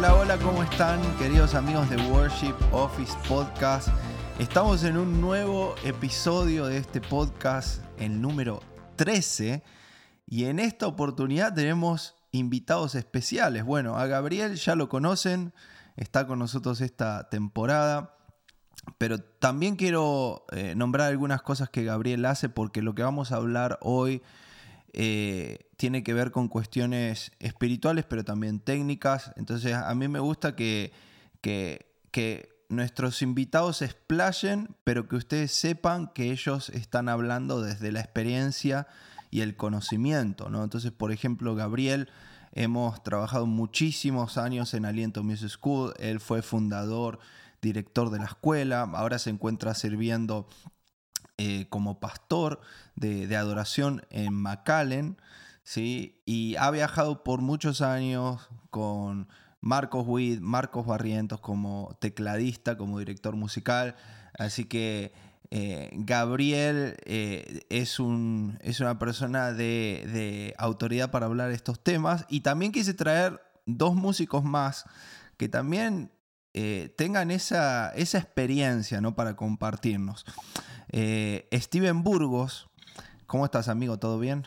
Hola, hola, ¿cómo están queridos amigos de Worship Office Podcast? Estamos en un nuevo episodio de este podcast, el número 13, y en esta oportunidad tenemos invitados especiales. Bueno, a Gabriel ya lo conocen, está con nosotros esta temporada, pero también quiero eh, nombrar algunas cosas que Gabriel hace porque lo que vamos a hablar hoy eh, tiene que ver con cuestiones espirituales, pero también técnicas. Entonces a mí me gusta que, que, nuestros invitados se explayen, pero que ustedes sepan que ellos están hablando desde la experiencia y el conocimiento. ¿no? Entonces, por ejemplo, Gabriel, hemos trabajado muchísimos años en Aliento Music School, él fue fundador, director de la escuela, ahora se encuentra sirviendo eh, como pastor de, adoración en McAllen, ¿sí? y ha viajado por muchos años con Marcos Witt, Marcos Barrientos como tecladista, como director musical, así que eh, Gabriel eh, es, un, es, una persona de, autoridad para hablar estos temas y también quise traer dos músicos más que también tengan esa, esa, experiencia ¿no? para compartirnos. Eh, Steven Burgos, ¿cómo estás amigo? ¿Todo bien?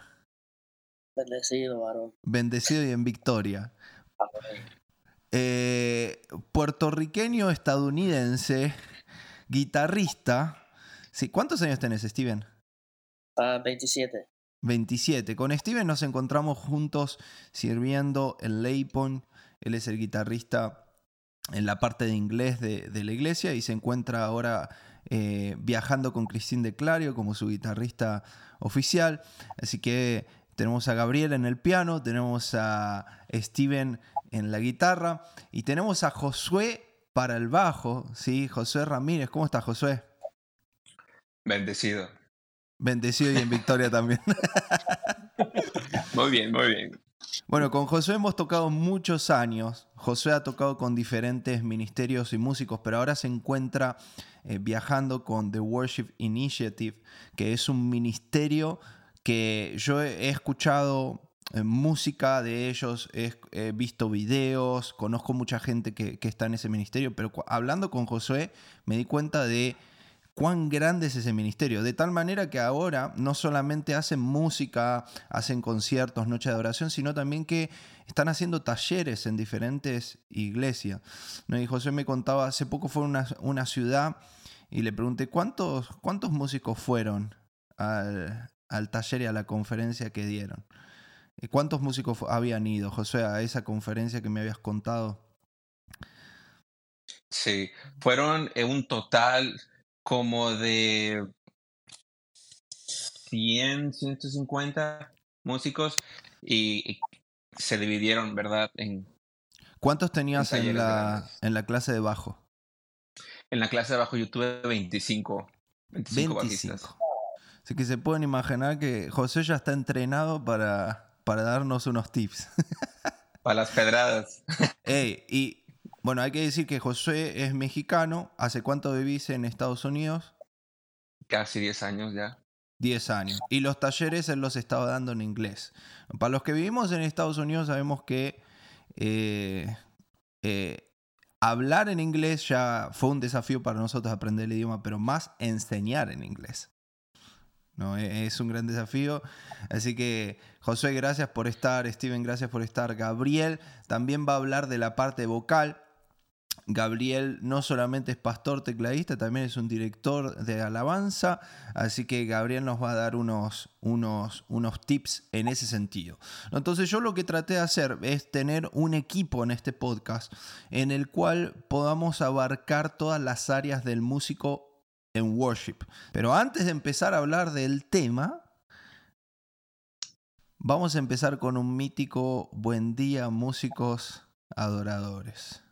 Bendecido, varón. Bendecido y en victoria. Eh, puertorriqueño estadounidense, guitarrista. Sí, ¿Cuántos años tenés, Steven? 27. Ah, 27. Con Steven nos encontramos juntos sirviendo en Leipon. Él es el guitarrista en la parte de inglés de, la iglesia y se encuentra ahora eh, viajando con Cristín de Clario como su guitarrista oficial. Así que tenemos a Gabriel en el piano, tenemos a Steven en la guitarra y tenemos a Josué para el bajo, ¿sí? Josué Ramírez. ¿Cómo estás, Josué? Bendecido. Bendecido y en victoria también. muy bien, muy bien. Bueno, con Josué hemos tocado muchos años. Josué ha tocado con diferentes ministerios y músicos, pero ahora se encuentra eh, viajando con The Worship Initiative, que es un ministerio que yo he escuchado eh, música de ellos, he, visto videos, conozco mucha gente que, que está en ese ministerio, pero hablando con Josué me di cuenta de cuán grande es ese ministerio. De tal manera que ahora no solamente hacen música, hacen conciertos, noche de adoración, sino también que están haciendo talleres en diferentes iglesias. ¿No? Y José me contaba, hace poco fue a una, una, ciudad y le pregunté, ¿cuántos, cuántos músicos fueron al, al taller y a la conferencia que dieron? ¿Cuántos músicos habían ido, José, a esa conferencia que me habías contado? Sí, fueron en un total como de 100, 150 músicos y, se dividieron, ¿verdad? En, ¿Cuántos tenías en, la, en la clase de bajo? En la clase de bajo yo tuve 25. 25, 25. Así que se pueden imaginar que José ya está entrenado para, para darnos unos tips. para las pedradas. Ey, y bueno, hay que decir que José es mexicano. ¿Hace cuánto vivís en Estados Unidos? Casi 10 años ya. 10 años. Y los talleres él los estaba dando en inglés. Para los que vivimos en Estados Unidos sabemos que eh, eh, hablar en inglés ya fue un desafío para nosotros aprender el idioma, pero más enseñar en inglés. ¿no? E, es un gran desafío. Así que, José, gracias por estar. Steven, gracias por estar. Gabriel también va a hablar de la parte vocal. Gabriel no solamente es pastor tecladista, también es un director de alabanza, así que Gabriel nos va a dar unos, unos, unos tips en ese sentido. Entonces yo lo que traté de hacer es tener un equipo en este podcast en el cual podamos abarcar todas las áreas del músico en worship. Pero antes de empezar a hablar del tema, vamos a empezar con un mítico buen día músicos adoradores.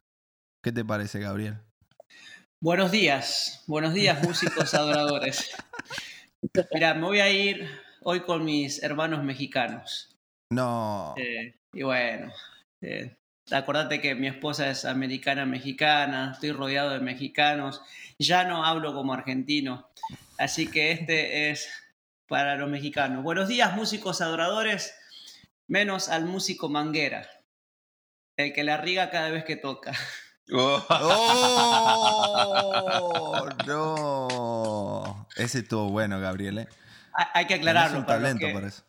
¿Qué te parece, Gabriel? Buenos días, buenos días músicos adoradores. Mira, me voy a ir hoy con mis hermanos mexicanos. No. Eh, y bueno, eh, acordate que mi esposa es americana mexicana, estoy rodeado de mexicanos, ya no hablo como argentino, así que este es para los mexicanos. Buenos días músicos adoradores, menos al músico manguera. El que la riga cada vez que toca. Oh. ¡Oh! ¡No! Ese estuvo bueno, Gabriel. ¿eh? Hay, que aclararlo. un para los talento que- para eso.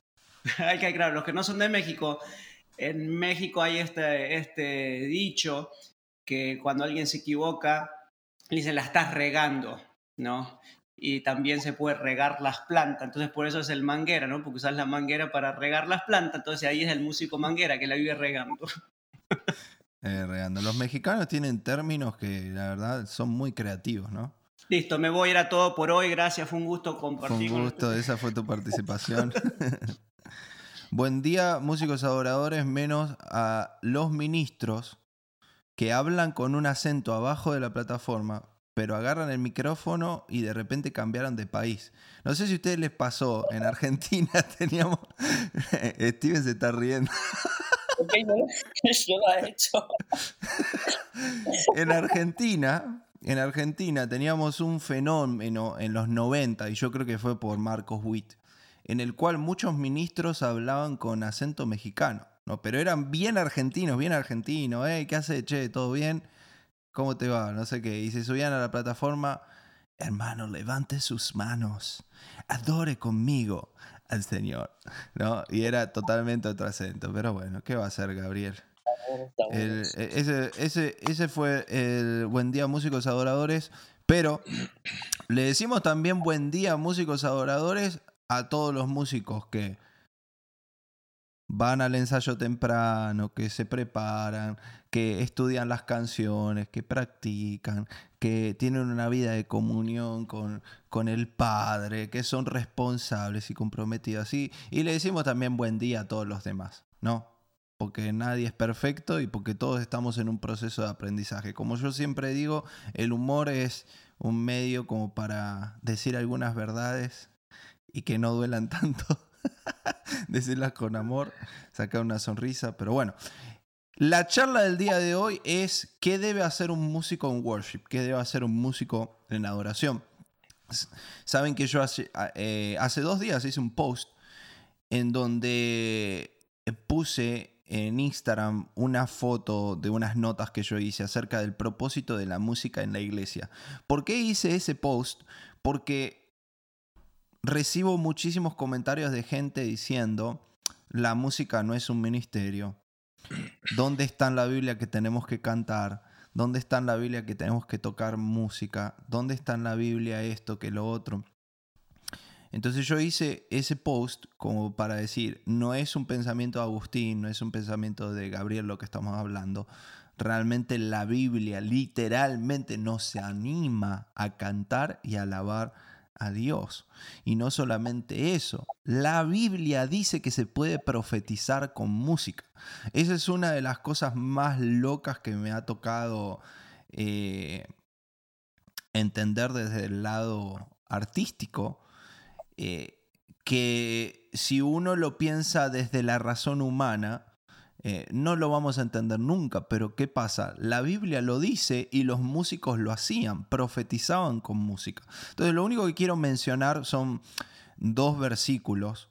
hay que aclarar, los que no son de México, en México hay este, este dicho que cuando alguien se equivoca, dicen la estás regando, ¿no? Y también se puede regar las plantas, entonces por eso es el manguera, ¿no? Porque usas la manguera para regar las plantas, entonces ahí es el músico manguera que la vive regando. Eh, regando. Los mexicanos tienen términos que la verdad son muy creativos, ¿no? Listo, me voy, era todo por hoy, gracias, fue un gusto Fue compartir. un gusto, esa fue tu participación. Buen día, músicos adoradores, menos a los ministros que hablan con un acento abajo de la plataforma, pero agarran el micrófono y de repente cambiaron de país. No sé si a ustedes les pasó, en Argentina teníamos... Steven se está riendo. Yo lo he hecho. En Argentina, en Argentina teníamos un fenómeno en los 90, y yo creo que fue por Marcos Witt, en el cual muchos ministros hablaban con acento mexicano, ¿no? Pero eran bien argentinos, bien argentinos. ¿Qué hace, che? ¿Todo bien? ¿Cómo te va? No sé qué. Y se subían a la plataforma, hermano, levante sus manos, adore conmigo al Señor, ¿no? Y era totalmente otro acento, pero bueno, ¿qué va a hacer Gabriel? El- ese, ese, ese fue el buen día músicos adoradores, pero le decimos también buen día músicos adoradores a todos los músicos que van al ensayo temprano, que se preparan, que estudian las canciones, que practican, que tienen una vida de comunión con, con el Padre, que son responsables y comprometidos. Y, y le decimos también buen día a todos los demás, ¿no? porque nadie es perfecto y porque todos estamos en un proceso de aprendizaje. Como yo siempre digo, el humor es un medio como para decir algunas verdades y que no duelan tanto, decirlas con amor, sacar una sonrisa, pero bueno. La charla del día de hoy es qué debe hacer un músico en worship, qué debe hacer un músico en adoración. Saben que yo hace, eh, hace dos días hice un post en donde puse en Instagram una foto de unas notas que yo hice acerca del propósito de la música en la iglesia. ¿Por qué hice ese post? Porque recibo muchísimos comentarios de gente diciendo, la música no es un ministerio. ¿Dónde está en la Biblia que tenemos que cantar? ¿Dónde está en la Biblia que tenemos que tocar música? ¿Dónde está en la Biblia esto que lo otro? Entonces yo hice ese post como para decir, no es un pensamiento de Agustín, no es un pensamiento de Gabriel lo que estamos hablando. Realmente la Biblia literalmente nos anima a cantar y alabar a Dios. Y no solamente eso, la Biblia dice que se puede profetizar con música. Esa es una de las cosas más locas que me ha tocado eh, entender desde el lado artístico eh, que si uno lo piensa desde la razón humana, eh, no lo vamos a entender nunca, pero ¿qué pasa? La Biblia lo dice y los músicos lo hacían, profetizaban con música. Entonces lo único que quiero mencionar son dos versículos,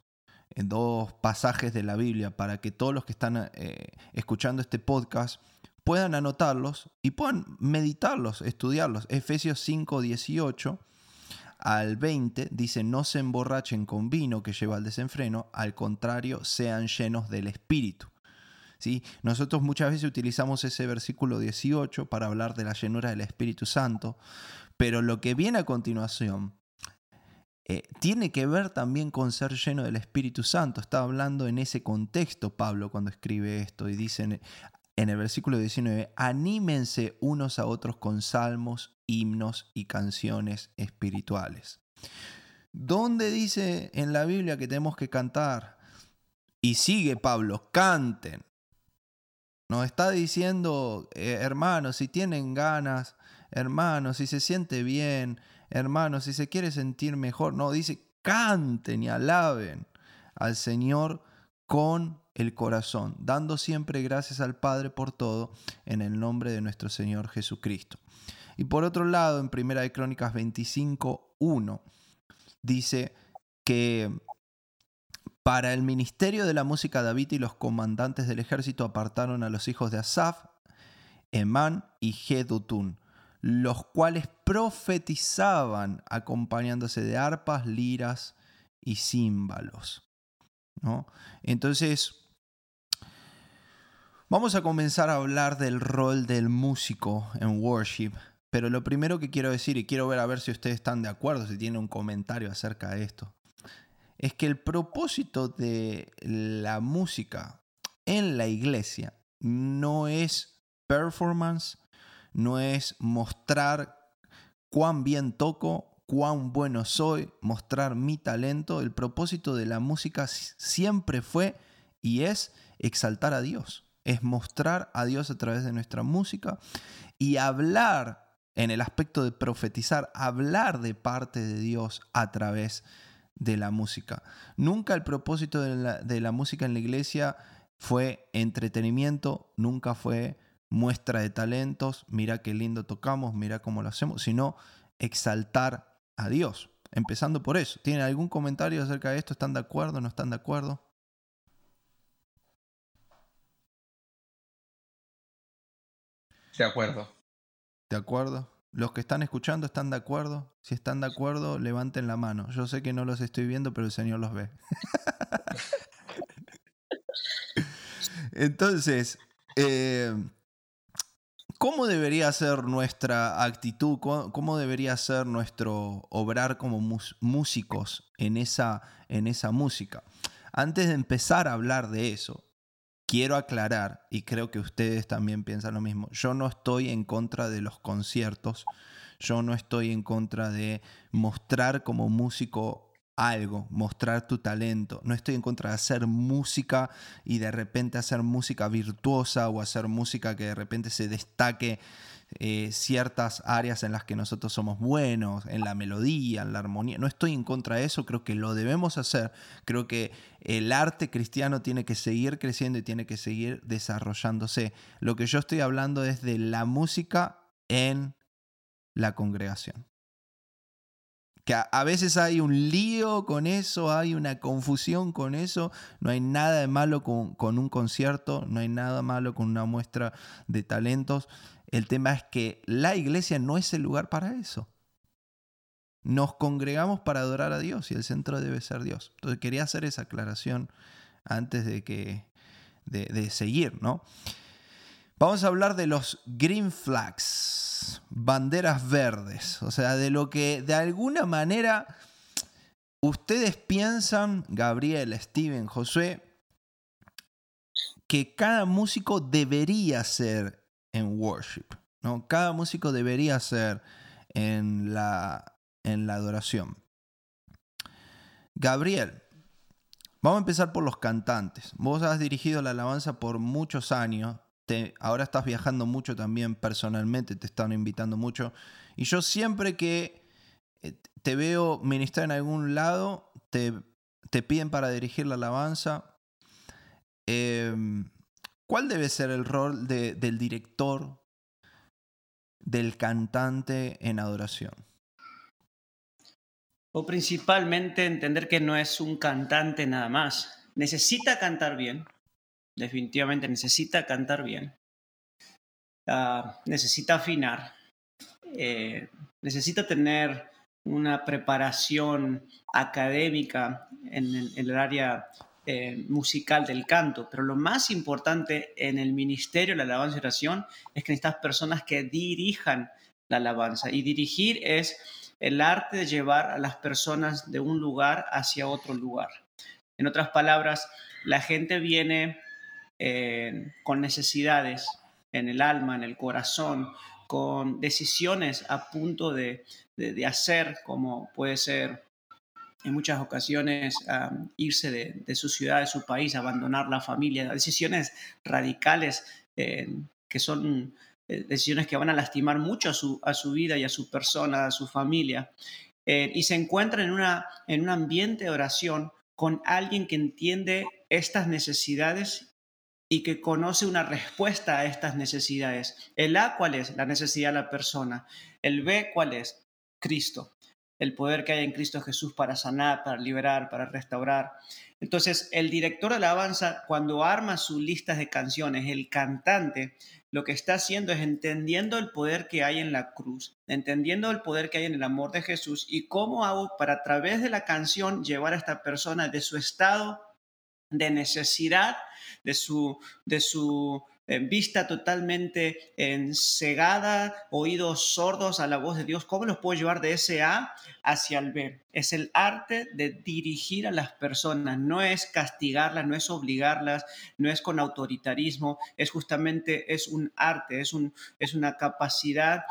eh, dos pasajes de la Biblia para que todos los que están eh, escuchando este podcast puedan anotarlos y puedan meditarlos, estudiarlos. Efesios 5, 18 al 20 dice, no se emborrachen con vino que lleva al desenfreno, al contrario, sean llenos del Espíritu. ¿Sí? Nosotros muchas veces utilizamos ese versículo 18 para hablar de la llenura del Espíritu Santo, pero lo que viene a continuación eh, tiene que ver también con ser lleno del Espíritu Santo. Está hablando en ese contexto Pablo cuando escribe esto y dice en, en el versículo 19, anímense unos a otros con salmos, himnos y canciones espirituales. ¿Dónde dice en la Biblia que tenemos que cantar? Y sigue Pablo, canten. Nos está diciendo, eh, hermanos, si tienen ganas, hermanos, si se siente bien, hermanos, si se quiere sentir mejor. No, dice, canten y alaben al Señor con el corazón, dando siempre gracias al Padre por todo, en el nombre de nuestro Señor Jesucristo. Y por otro lado, en Primera de Crónicas 25, 1, dice que Para el ministerio de la música, David y los comandantes del ejército apartaron a los hijos de Asaf, Emán y Jedutun, los cuales profetizaban acompañándose de arpas, liras y címbalos. ¿no? Entonces, vamos a comenzar a hablar del rol del músico en worship. Pero lo primero que quiero decir, y quiero ver a ver si ustedes están de acuerdo, si tienen un comentario acerca de esto, es que el propósito de la música en la iglesia no es performance, no es mostrar cuán bien toco, cuán bueno soy, mostrar mi talento. El propósito de la música siempre fue y es exaltar a Dios, es mostrar a Dios a través de nuestra música y hablar en el aspecto de profetizar, hablar de parte de Dios a través de de la música. Nunca el propósito de la, música en la iglesia fue entretenimiento, nunca fue muestra de talentos, mira qué lindo tocamos, mira cómo lo hacemos, sino exaltar a Dios. Empezando por eso. ¿Tienen algún comentario acerca de esto? ¿Están de acuerdo? ¿No están de acuerdo? De acuerdo. ¿De acuerdo? Los que están escuchando están de acuerdo. Si están de acuerdo, levanten la mano. Yo sé que no los estoy viendo, pero el Señor los ve. Entonces, eh, ¿cómo debería ser nuestra actitud? ¿Cómo, debería ser nuestro obrar como músicos en esa, en esa música? Antes de empezar a hablar de eso, quiero aclarar, y creo que ustedes también piensan lo mismo, yo no estoy en contra de los conciertos, yo no estoy en contra de mostrar como músico algo, mostrar tu talento. No estoy en contra de hacer música y de repente hacer música virtuosa o hacer música que de repente se destaque eh, ciertas áreas en las que nosotros somos buenos, en la melodía, en la armonía. No estoy en contra de eso, creo que lo debemos hacer. Creo que el arte cristiano tiene que seguir creciendo y tiene que seguir desarrollándose. Lo que yo estoy hablando es de la música en la congregación. Que a, veces hay un lío con eso, hay una confusión con eso. No hay nada de malo con, con un concierto, no hay nada malo con una muestra de talentos. El tema es que la iglesia no es el lugar para eso. Nos congregamos para adorar a Dios y el centro debe ser Dios. Entonces quería hacer esa aclaración antes de que de, seguir, ¿no? Vamos a hablar de los green flags, banderas verdes, o sea, de lo que de alguna manera ustedes piensan, Gabriel, Steven, Josué, que cada músico debería ser en worship. ¿no? Cada músico debería ser en la, en la adoración. Gabriel, vamos a empezar por los cantantes. Vos has dirigido la alabanza por muchos años. Te, ahora estás viajando mucho también personalmente, te están invitando mucho. Y yo siempre que eh, te veo ministrar en algún lado, te, te piden para dirigir la alabanza. Eh, ¿Cuál debe ser el rol del director, del cantante en adoración? O principalmente entender que no es un cantante nada más. Necesita cantar bien. Definitivamente necesita cantar bien. Ah, necesita afinar. Eh, necesita tener una preparación académica en el área eh, musical del canto, pero lo más importante en el ministerio la alabanza y oración es que necesitas personas que dirijan la alabanza. Y dirigir es el arte de llevar a las personas de un lugar hacia otro lugar. En otras palabras, la gente viene eh, con necesidades en el alma, en el corazón, con decisiones a punto de, de hacer, como puede ser en muchas ocasiones irse de, su ciudad, de su país, abandonar la familia, decisiones radicales eh, que son eh, decisiones que van a lastimar mucho a su, a su, vida y a su persona, a su familia. Eh, y se encuentran en, una, en un ambiente de oración con alguien que entiende estas necesidades y que conoce una respuesta a estas necesidades. El A, ¿cuál es? La necesidad de la persona. El B, ¿cuál es? Cristo. El poder que hay en Cristo Jesús para sanar, para liberar, para restaurar. Entonces, el director de alabanza, cuando arma sus listas de canciones, el cantante, lo que está haciendo es entendiendo el poder que hay en la cruz, entendiendo el poder que hay en el amor de Jesús y cómo hago para a través de la canción llevar a esta persona de su estado de necesidad, de su, de su vista totalmente cegada, oídos sordos a la voz de Dios, ¿cómo los puedo llevar de ese A hacia el B? Es el arte de dirigir a las personas, no es castigarlas, no es obligarlas, no es con autoritarismo, es justamente, es un arte, es, un, es una capacidad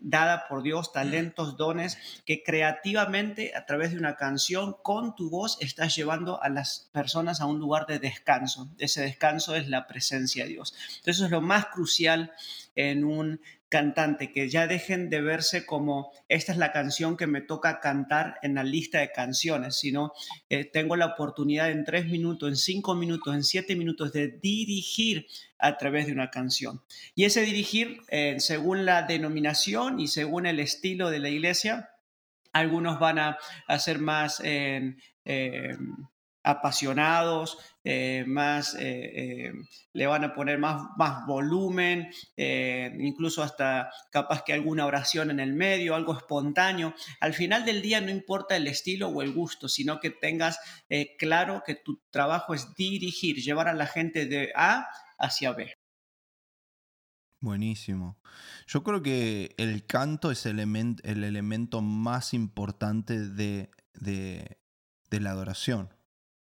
dada por Dios, talentos, dones, que creativamente a través de una canción con tu voz estás llevando a las personas a un lugar de descanso. Ese descanso es la presencia de Dios. Entonces eso es lo más crucial en un cantante, que ya dejen de verse como esta es la canción que me toca cantar en la lista de canciones, sino eh, tengo la oportunidad en tres minutos, en cinco minutos, en siete minutos de dirigir a través de una canción. Y ese dirigir, eh, según la denominación y según el estilo de la iglesia, algunos van a hacer más en apasionados, eh, más, eh, eh, le van a poner más, más volumen, incluso hasta capaz que alguna oración en el medio, algo espontáneo. Al final del día no importa el estilo o el gusto, sino que tengas claro que tu trabajo es dirigir, llevar a la gente de A hacia B. Buenísimo. Yo creo que el canto es el, el elemento más importante de, de la adoración.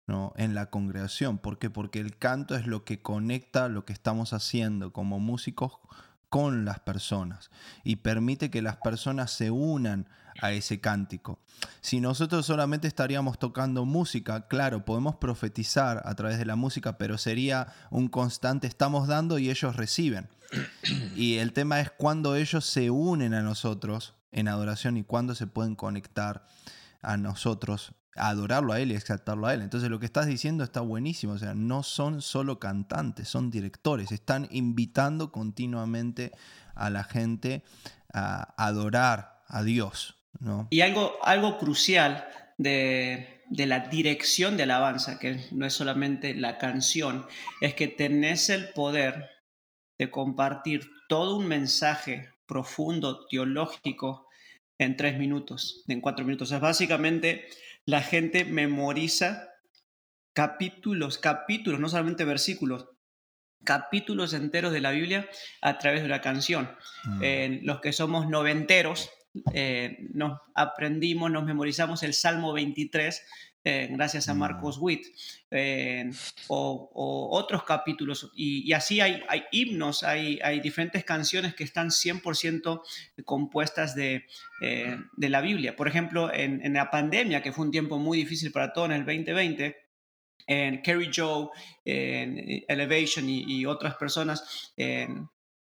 ¿No? en la congregación. ¿Por qué? Porque el canto es lo que conecta lo que estamos haciendo como músicos con las personas y permite que las personas se unan a ese cántico. Si nosotros solamente estaríamos tocando música, claro, podemos profetizar a través de la música, pero sería un constante estamos dando y ellos reciben. Y el tema es cuando ellos se unen a nosotros en adoración y cuándo se pueden conectar a nosotros adorarlo a Él y exaltarlo a Él. Entonces lo que estás diciendo está buenísimo, o sea, no son solo cantantes, son directores, están invitando continuamente a la gente a adorar a Dios. ¿no? Y algo, algo crucial de, de la dirección de alabanza, que no es solamente la canción, es que tenés el poder de compartir todo un mensaje profundo, teológico, en tres minutos, en cuatro minutos. es básicamente la gente memoriza capítulos, capítulos, no solamente versículos, capítulos enteros de la Biblia a través de la canción. Mm. los que somos noventeros, eh, nos aprendimos, nos memorizamos el Salmo 23 eh, gracias a mm. Marcos Witt, eh, o, otros capítulos. Y, así hay, hay himnos, hay, hay, diferentes canciones que están 100% compuestas de, eh, de, la Biblia. Por ejemplo, en, la pandemia, que fue un tiempo muy difícil para todos en el 2020, en Kerry Joe, en Elevation y, otras personas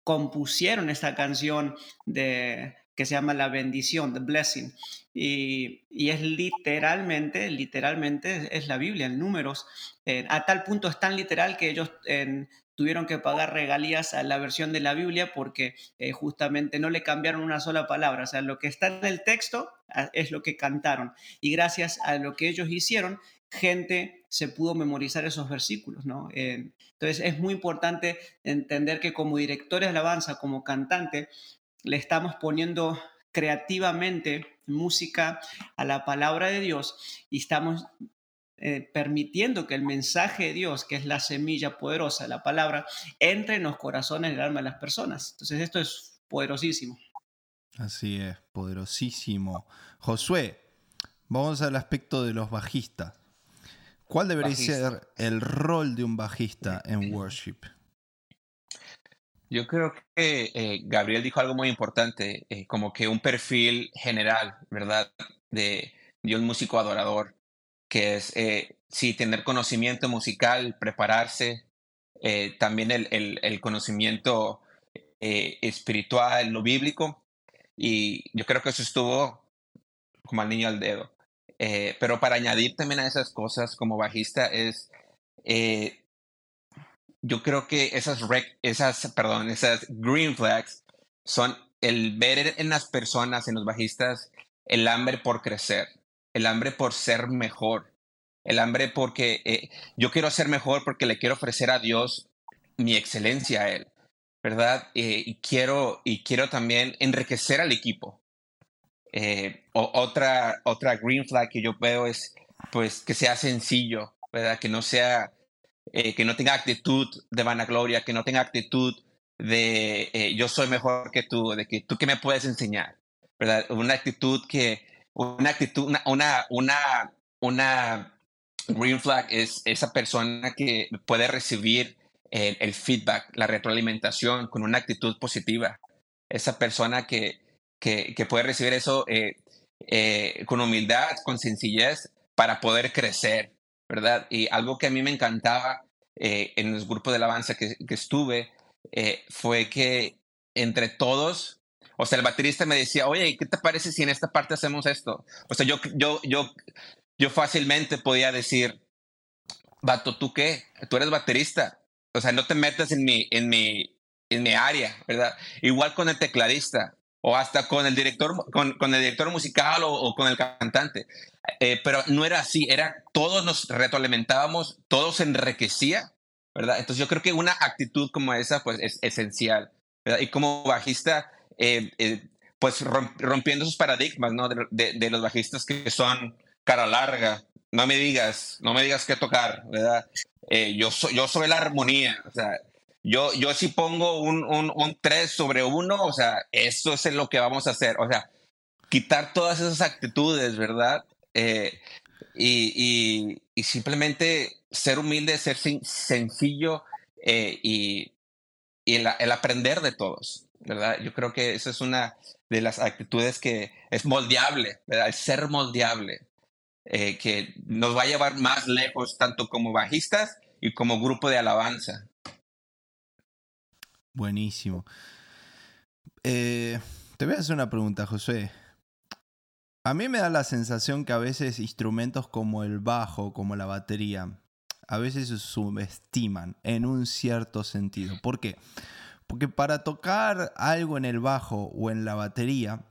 compusieron esta canción de, que se llama La bendición, The Blessing. Y, es literalmente, literalmente es la Biblia, en números. Eh, a tal punto es tan literal que ellos tuvieron que pagar regalías a la versión de la Biblia porque eh, justamente no le cambiaron una sola palabra. O sea, lo que está en el texto ah, es lo que cantaron. Y gracias a lo que ellos hicieron, gente se pudo memorizar esos versículos, ¿no? entonces es muy importante entender que como directores de alabanza, como cantante, le estamos poniendo creativamente música a la palabra de Dios y estamos eh, permitiendo que el mensaje de Dios, que es la semilla poderosa, la palabra, entre en los corazones y el alma de las personas. Entonces esto es poderosísimo. Así es, poderosísimo. Josué, vamos al aspecto de los bajistas. ¿Cuál debería ser el rol de un bajista en worship? Yo creo que eh, Gabriel dijo algo muy importante, eh, como que un perfil general, ¿verdad? De, un músico adorador, que es, eh, sí, tener conocimiento musical, prepararse, también el, el conocimiento espiritual, lo bíblico, y yo creo que eso estuvo como al niño al dedo. pero para añadir también a esas cosas como bajista es yo creo que esas, esas, perdón, esas green flags son el ver en las personas, en los bajistas, el hambre por crecer, el hambre por ser mejor, el hambre porque eh, yo quiero ser mejor porque le quiero ofrecer a Dios mi excelencia a Él, ¿verdad? Eh, y, quiero, y quiero también enriquecer al equipo. Eh, otra, otra green flag que yo veo es pues que sea sencillo, ¿verdad? Que no sea, que no tenga actitud de vanagloria, que no tenga actitud de yo soy mejor que tú, de que tú que me puedes enseñar, ¿verdad? Una actitud que, una actitud, una, una, una, una green flag es esa persona que puede recibir el, feedback, la retroalimentación con una actitud positiva. Esa persona que, que, puede recibir eso eh, eh, con humildad, con sencillez, para poder crecer, ¿verdad? Y algo que a mí me encantaba eh, en los grupos de alabanza que, que estuve fue que entre todos o sea, el baterista me decía, oye, ¿qué te parece si en esta parte hacemos esto? O sea, yo, yo, yo, yo fácilmente podía decir, vato, ¿tú qué? Tú eres baterista. O sea, no te metas en mi, en mi, en mi área, ¿verdad? Igual con el tecladista o hasta con el director, con, con el director musical o, con el cantante. Eh, pero no era así, era todos nos retroalimentábamos, todos se enriquecía, ¿verdad? Entonces yo creo que una actitud como esa pues es esencial. Y como bajista, eh, eh, pues rompiendo esos paradigmas, ¿no? De, los bajistas que son cara larga. No me digas, no me digas qué tocar, ¿verdad? Yo, soy, yo soy la armonía, o sea, yo, yo si pongo un, un, un 3 sobre 1, o sea, eso es lo que vamos a hacer, o sea, quitar todas esas actitudes, ¿verdad? y, y, y, simplemente ser humilde, ser sencillo y, y el, el, aprender de todos. ¿verdad? Yo creo que esa es una de las actitudes que es moldeable, ¿verdad? El ser moldeable, eh, que nos va a llevar más lejos tanto como bajistas y como grupo de alabanza. Buenísimo. Eh, te voy a hacer una pregunta, José. A mí me da la sensación que a veces instrumentos como el bajo, como la batería, a veces se subestiman en un cierto sentido. ¿Por qué? Porque para tocar algo en el bajo o en la batería,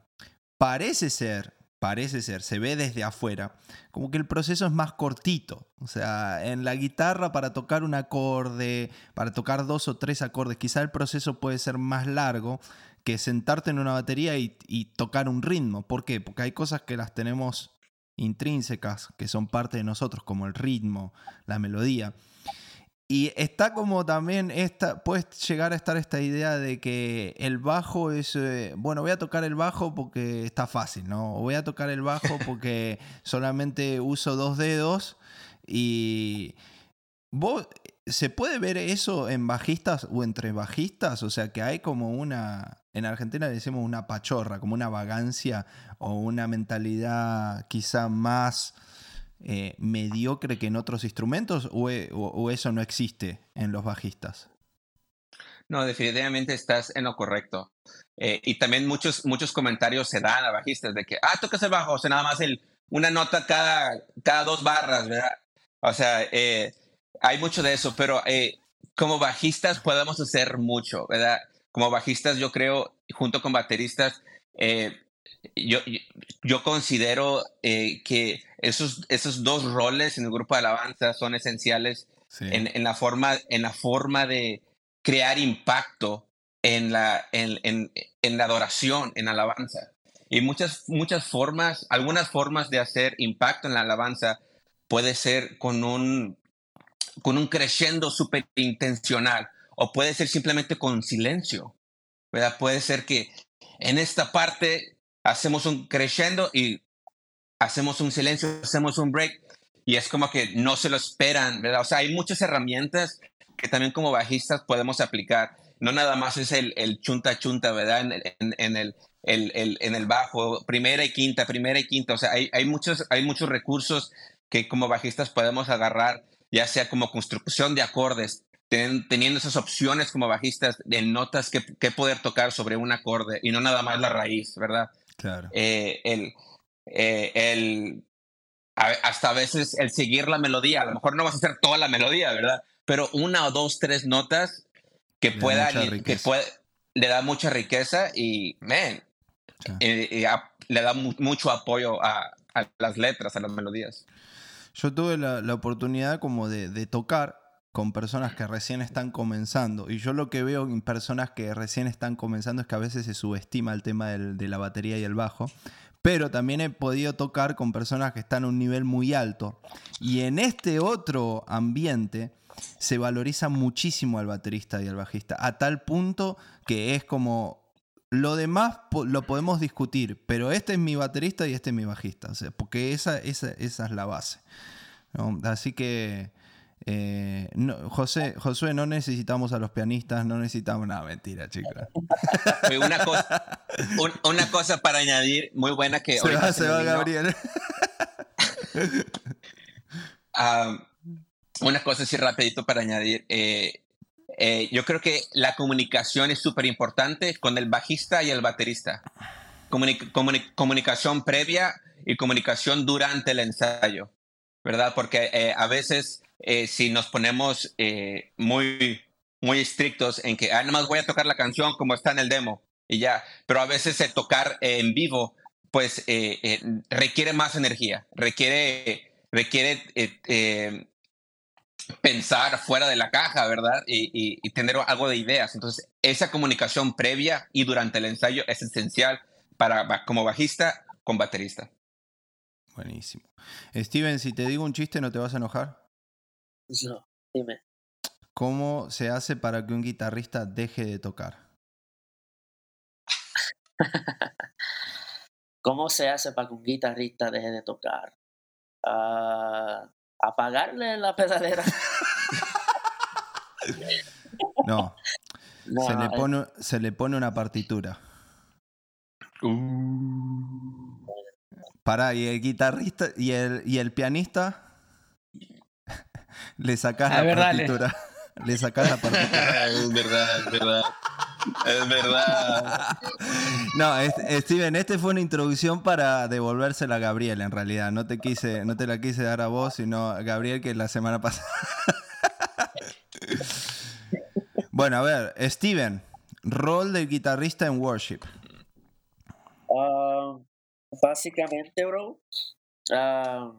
parece ser, parece ser, se ve desde afuera, como que el proceso es más cortito. O sea, en la guitarra para tocar un acorde, para tocar dos o tres acordes, quizá el proceso puede ser más largo que sentarte en una batería y, y tocar un ritmo. ¿Por qué? Porque hay cosas que las tenemos intrínsecas, que son parte de nosotros, como el ritmo, la melodía. Y está como también esta, puede llegar a estar esta idea de que el bajo es, eh, bueno, voy a tocar el bajo porque está fácil, ¿no? O voy a tocar el bajo porque solamente uso dos dedos y vos, ¿se puede ver eso en bajistas o entre bajistas? O sea, que hay como una, en Argentina le decimos una pachorra, como una vagancia o una mentalidad quizá más eh, mediocre que en otros instrumentos e, o, eso no existe en los bajistas? No, definitivamente estás en lo correcto. Eh, y también muchos, muchos comentarios se dan a bajistas de que, ah, tocas el bajo, o sea, nada más el, una nota cada, cada dos barras, ¿verdad? O sea, eh, hay mucho de eso, pero como bajistas podemos hacer mucho, ¿verdad? Como bajistas yo creo, junto con bateristas, yo, yo considero eh, que esos, esos dos roles en el grupo de alabanza son esenciales en, en, la forma, en la forma de crear impacto en la, en, en, en la adoración, en alabanza. Y muchas, muchas formas, algunas formas de hacer impacto en la alabanza puede ser con un, con un crescendo súper intencional o puede ser simplemente con silencio. ¿verdad? Puede ser que en esta parte hacemos un crescendo y hacemos un silencio, hacemos un break y es como que no se lo esperan, ¿verdad? O sea, hay muchas herramientas que también como bajistas podemos aplicar. No nada más es el, el chunta chunta, ¿verdad? En, en, el, el, en el bajo, primera y quinta, primera y quinta. O sea, hay, hay, muchos, hay muchos recursos que como bajistas podemos agarrar, ya sea como construcción de acordes, teniendo esas opciones como bajistas de notas que, que poder tocar sobre un acorde y no nada más la raíz, ¿verdad? Claro. Eh, el, eh, el, hasta a veces el seguir la melodía, a lo mejor no vas a hacer toda la melodía, ¿verdad? Pero una o dos, tres notas que puedan, que puede, le da mucha riqueza y, man, eh, le da mu- mucho apoyo a, a las letras, a las melodías. Yo tuve la, la oportunidad como de, de tocar con personas que recién están comenzando. Y yo lo que veo en personas que recién están comenzando es que a veces se subestima el tema de la batería y el bajo. Pero también he podido tocar con personas que están a un nivel muy alto. Y en este otro ambiente se valoriza muchísimo al baterista y al bajista. A tal punto que es como... Lo demás lo podemos discutir, pero este es mi baterista y este es mi bajista. O sea, porque esa, es la base. Así que, eh, no, José, Josué, no necesitamos a los pianistas, no necesitamos nada, mentira, chicos. Una cosa, un- una cosa para añadir muy buena que Se va, se va. Gabriel. Ah, una cosa así rapidito para añadir. eh, eh, yo creo que la comunicación es súper importante con el bajista y el baterista. Comuni- comuni- comunicación previa y comunicación durante el ensayo, ¿verdad? Porque eh, a veces eh, si nos ponemos eh, muy, muy estrictos en que, ah, nada más voy a tocar la canción como está en el demo y ya, pero a veces el tocar en vivo, pues eh, requiere más energía, requiere, requiere pensar fuera de la caja, ¿verdad? Y, y- tener algo de ideas. Entonces, esa comunicación previa y durante el ensayo es esencial para como bajista con baterista. Buenísimo. Steven, si te digo un chiste, ¿no te vas a enojar? No, dime. ¿Cómo se hace para que un guitarrista deje de tocar? ¿Cómo se hace para que un guitarrista deje de tocar? Ah, apagarle la pedalera. No, No, se, le eh, pone, se le pone una partitura. Pará, y el guitarrista y el, y el pianista le sacás la ver, dale. partitura. Le sacás la partitura. es verdad, es verdad. Es verdad. No, es- Steven, este fue una introducción para devolvérsela a Gabriel, en realidad. No te quise, no te la quise dar a vos, sino a Gabriel, que la semana pasada. bueno, a ver, Steven, rol del guitarrista en Worship. ah, básicamente, bro, ah,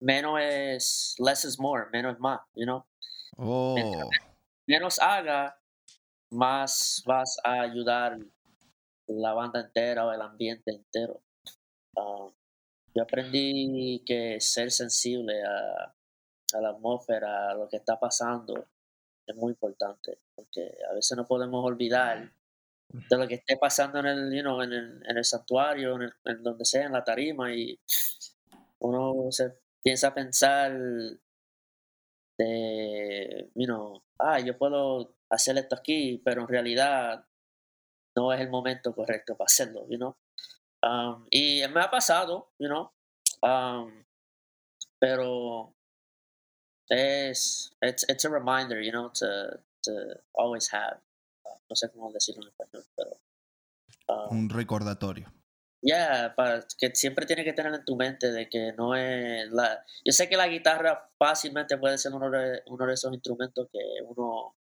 menos es less is more, menos es más, you know. Oh, Menos haga, más vas a ayudar la banda entera o el ambiente entero. Ah, yo aprendí que ser sensible a, a la atmósfera, a lo que está pasando, es muy importante, porque a veces no podemos olvidar de lo que esté pasando en el, you know, en el, en el santuario, en, el- en donde sea, en la tarima, y uno se piensa a pensar de, you know, ah, yo puedo hacer esto aquí, pero en realidad no es el momento correcto para hacerlo, you know. Um, y me ha pasado, you know, um, pero es, it's, it's a reminder, you know, to, to always have, no sé cómo decirlo en español, pero um, un recordatorio. ya, para que siempre tiene que tener en tu mente de que no es la. Yo sé que la guitarra fácilmente puede ser uno de, uno de esos instrumentos que uno,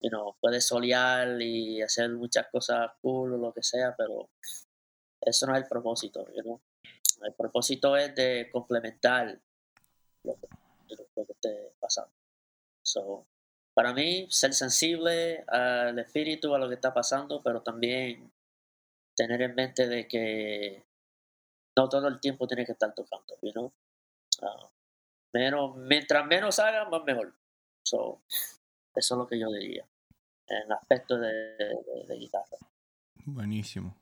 you know, puede solear y hacer muchas cosas cool o lo que sea, pero eso no es el propósito, you know. El propósito es de complementar lo que, lo que esté pasando. So, para mí, ser sensible al espíritu, a lo que está pasando, pero también tener en mente de que no todo el tiempo tiene que estar tocando, you know? Ah, menos, mientras menos haga, más mejor. So, eso es lo que yo diría en el aspecto de- de guitarra. Buenísimo.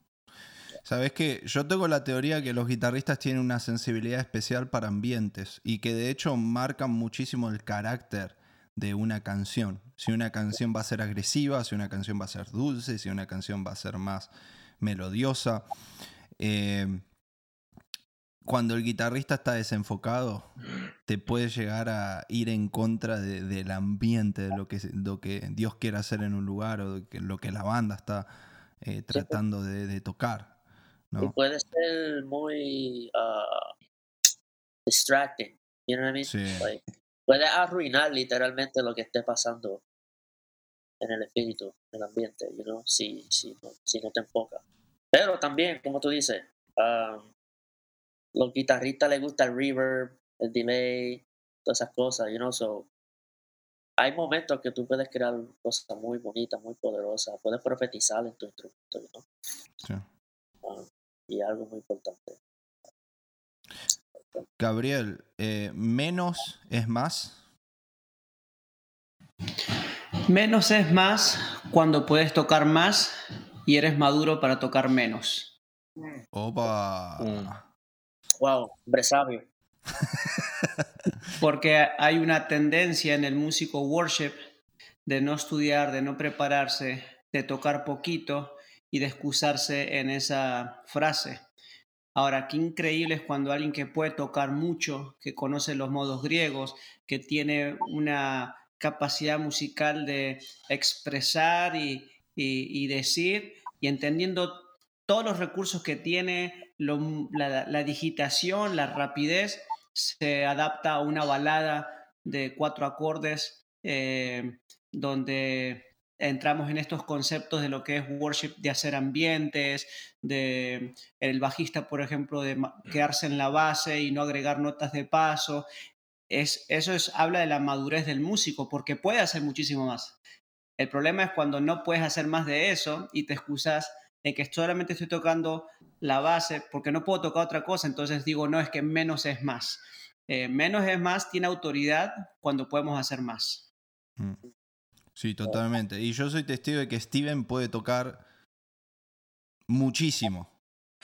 Sabes que yo tengo la teoría que los guitarristas tienen una sensibilidad especial para ambientes y que de hecho marcan muchísimo el carácter de una canción. Si una canción va a ser agresiva, si una canción va a ser dulce, si una canción va a ser más melodiosa. Eh, cuando el guitarrista está desenfocado, te puede llegar a ir en contra de- del ambiente, de lo que, se- lo que Dios quiere hacer en un lugar o de que- lo que la banda está eh, tratando de, de tocar. Y ¿no? puede ser muy ah, distracting, you know what I mean? Sí. Like, puede arruinar literalmente lo que esté pasando en el espíritu, en el ambiente, you know, si, si, no, si no te enfoca. Pero también, como tú dices, um, los guitarristas les gusta el reverb, el delay, todas esas cosas, you know, so hay momentos que tú puedes crear cosas muy bonitas, muy poderosas, puedes profetizar en tu instrumento, you know? Sí. Um, y algo muy importante. Gabriel, eh, menos es más. Menos es más cuando puedes tocar más y eres maduro para tocar menos. Opa. Mm. Wow, hombre sabio. Porque hay una tendencia en el músico worship de no estudiar, de no prepararse, de tocar poquito y de excusarse en esa frase. Ahora, qué increíble es cuando alguien que puede tocar mucho, que conoce los modos griegos, que tiene una capacidad musical de expresar y, y- decir, y entendiendo todos los recursos que tiene, la digitación, la rapidez, se adapta a una balada de cuatro acordes eh, donde entramos en estos conceptos de lo que es worship, de hacer ambientes, de el bajista, por ejemplo, de ma- quedarse en la base y no agregar notas de paso. Es, eso es, habla de la madurez del músico, porque puede hacer muchísimo más. El problema es cuando no puedes hacer más de eso y te excusas de que solamente estoy tocando la base porque no puedo tocar otra cosa, entonces digo, no, es que menos es más. Eh, menos es más tiene autoridad cuando podemos hacer más. Mm. Sí, totalmente. Y yo soy testigo de que Steven puede tocar muchísimo.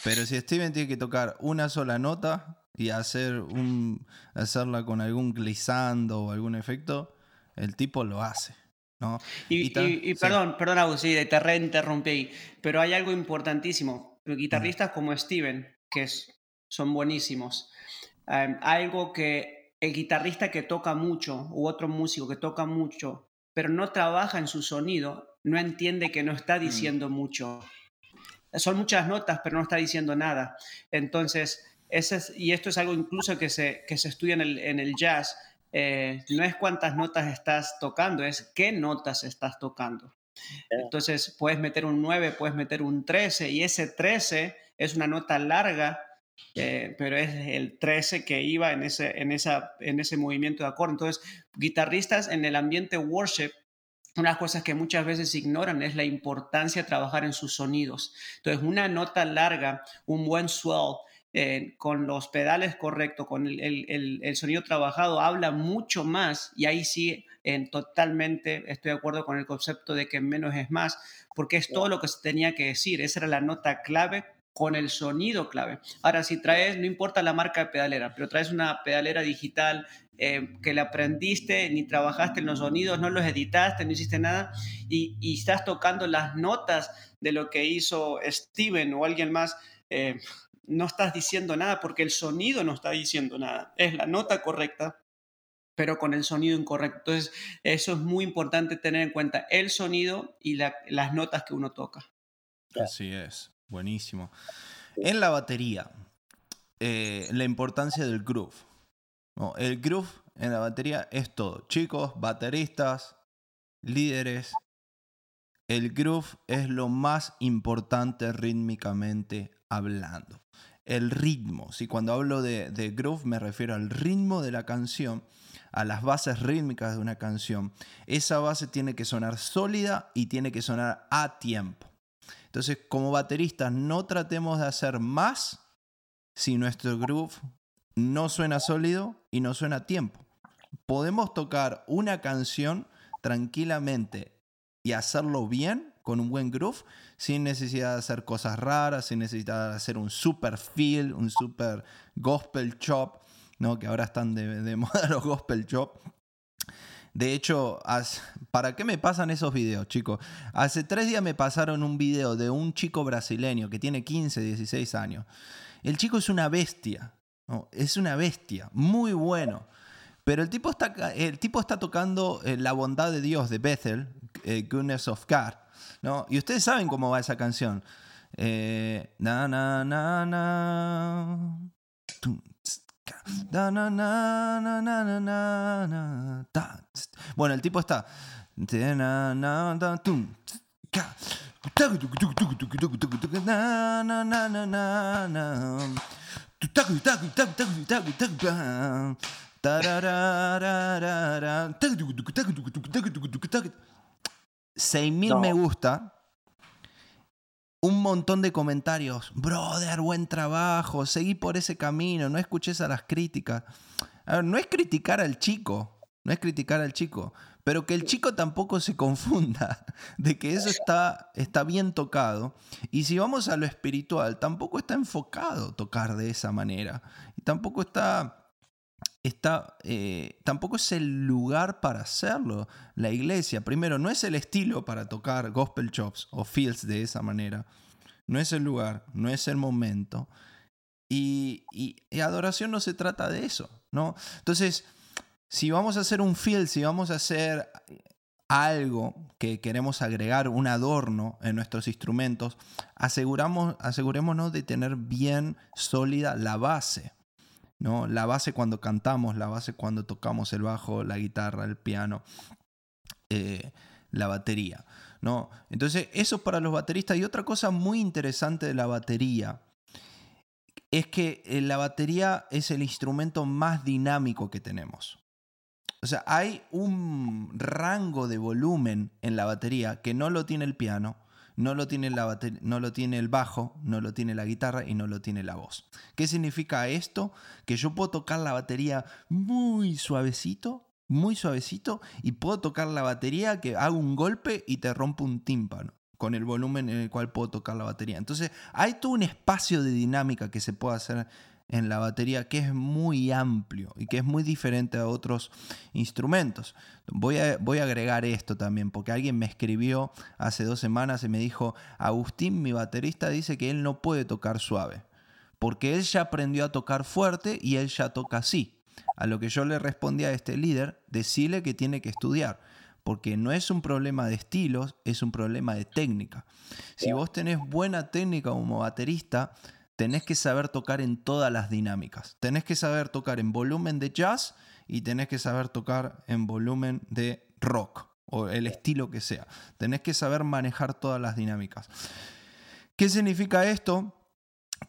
Pero si Steven tiene que tocar una sola nota y hacer un, hacerla con algún glissando o algún efecto, el tipo lo hace. ¿no? Y, Y ta- y- y sí. perdón, perdón, Agus, sí, te reinterrumpí pero hay algo importantísimo. Guitarristas como Steven, que es- son buenísimos, eh, algo que el guitarrista que toca mucho u otro músico que toca mucho, pero no trabaja en su sonido, no entiende que no está diciendo mucho. Son muchas notas, pero no está diciendo nada. Entonces, ese es- y esto es algo incluso que se, que se estudia en el, en el jazz. eh, no es cuántas notas estás tocando, es qué notas estás tocando. Entonces, puedes meter un 9, puedes meter un 13, y ese 13 es una nota larga, eh, pero es el 13 que iba en ese, en, esa, en ese movimiento de acorde. Entonces, guitarristas en el ambiente worship, una de las cosas que muchas veces ignoran es la importancia de trabajar en sus sonidos. Entonces, una nota larga, un buen swell, eh, con los pedales correctos, con el, el- el- el sonido trabajado, habla mucho más y ahí sí, en totalmente estoy de acuerdo con el concepto de que menos es más, porque es todo lo que se tenía que decir, esa era la nota clave con el sonido clave. Ahora, si traes, no importa la marca de pedalera, pero traes una pedalera digital eh, que la aprendiste, ni trabajaste en los sonidos, no los editaste, no hiciste nada, y, estás tocando las notas de lo que hizo Steven o alguien más, eh, no estás diciendo nada porque el sonido no está diciendo nada. Es la nota correcta, pero con el sonido incorrecto. Entonces, eso es muy importante tener en cuenta el sonido y la- las notas que uno toca. Así es, buenísimo. En la batería, eh, la importancia del groove. El groove en la batería es todo. Chicos, bateristas, líderes. El groove es lo más importante rítmicamente hablando. El ritmo, si cuando hablo de, de groove me refiero al ritmo de la canción, a las bases rítmicas de una canción. Esa base tiene que sonar sólida y tiene que sonar a tiempo. Entonces, como bateristas, no tratemos de hacer más si nuestro groove no suena sólido y no suena a tiempo. Podemos tocar una canción tranquilamente y hacerlo bien con un buen groove sin necesidad de hacer cosas raras, sin necesidad de hacer un super feel, un super gospel chop, ¿no? que ahora están de, de moda los gospel chop. De hecho, ¿para qué me pasan esos videos, chicos? Hace tres días me pasaron un video de un chico brasileño que tiene 15, 16 años. El chico es una bestia, es una bestia, muy bueno. Pero el tipo está, el tipo está tocando eh, La bondad de Dios de Bethel, eh, Goodness of God. ¿no? Y ustedes saben cómo va esa canción. Eh, na, na, na, na. Na, na, na, na, na, na. Bueno, el tipo está. 6000 No. me gusta. Un montón de comentarios. Brother, buen trabajo. Seguí por ese camino. No escuches a las críticas. A ver, no es criticar al chico. No es criticar al chico. Pero que el chico tampoco se confunda de que eso está, está bien tocado. Y si vamos a lo espiritual, tampoco está enfocado tocar de esa manera. Y tampoco está, está eh, tampoco es el lugar para hacerlo. La iglesia, primero, no es el estilo para tocar gospel chops o fields de esa manera. No es el lugar, no es el momento. Y, y- y adoración no se trata de eso, ¿no? Entonces, si vamos a hacer un field, si vamos a hacer algo que queremos agregar, un adorno en nuestros instrumentos, aseguramos, asegurémonos de tener bien sólida la base. ¿no? La base cuando cantamos, la base cuando tocamos el bajo, la guitarra, el piano, eh, la batería. ¿no? Entonces, eso para los bateristas. Y otra cosa muy interesante de la batería es que eh, la batería es el instrumento más dinámico que tenemos. O sea, hay un rango de volumen en la batería que no lo tiene el piano, no lo tiene, la no lo tiene el bajo, no lo tiene la guitarra y no lo tiene la voz. ¿Qué significa esto? Que yo puedo tocar la batería muy suavecito, muy suavecito, y puedo tocar la batería que hago un golpe y te rompo un tímpano con el volumen en el cual puedo tocar la batería. Entonces, hay todo un espacio de dinámica que se puede hacer en la batería que es muy amplio y que es muy diferente a otros instrumentos. Voy a, voy a agregar esto también, porque alguien me escribió hace dos semanas y me dijo, Agustín, mi baterista, dice que él no puede tocar suave, porque él ya aprendió a tocar fuerte y él ya toca así. A lo que yo le respondí a este líder, decirle que tiene que estudiar, porque no es un problema de estilos, es un problema de técnica. Si vos tenés buena técnica como baterista, tenés que saber tocar en todas las dinámicas. Tenés que saber tocar en volumen de jazz y tenés que saber tocar en volumen de rock o el estilo que sea. Tenés que saber manejar todas las dinámicas. ¿Qué significa esto?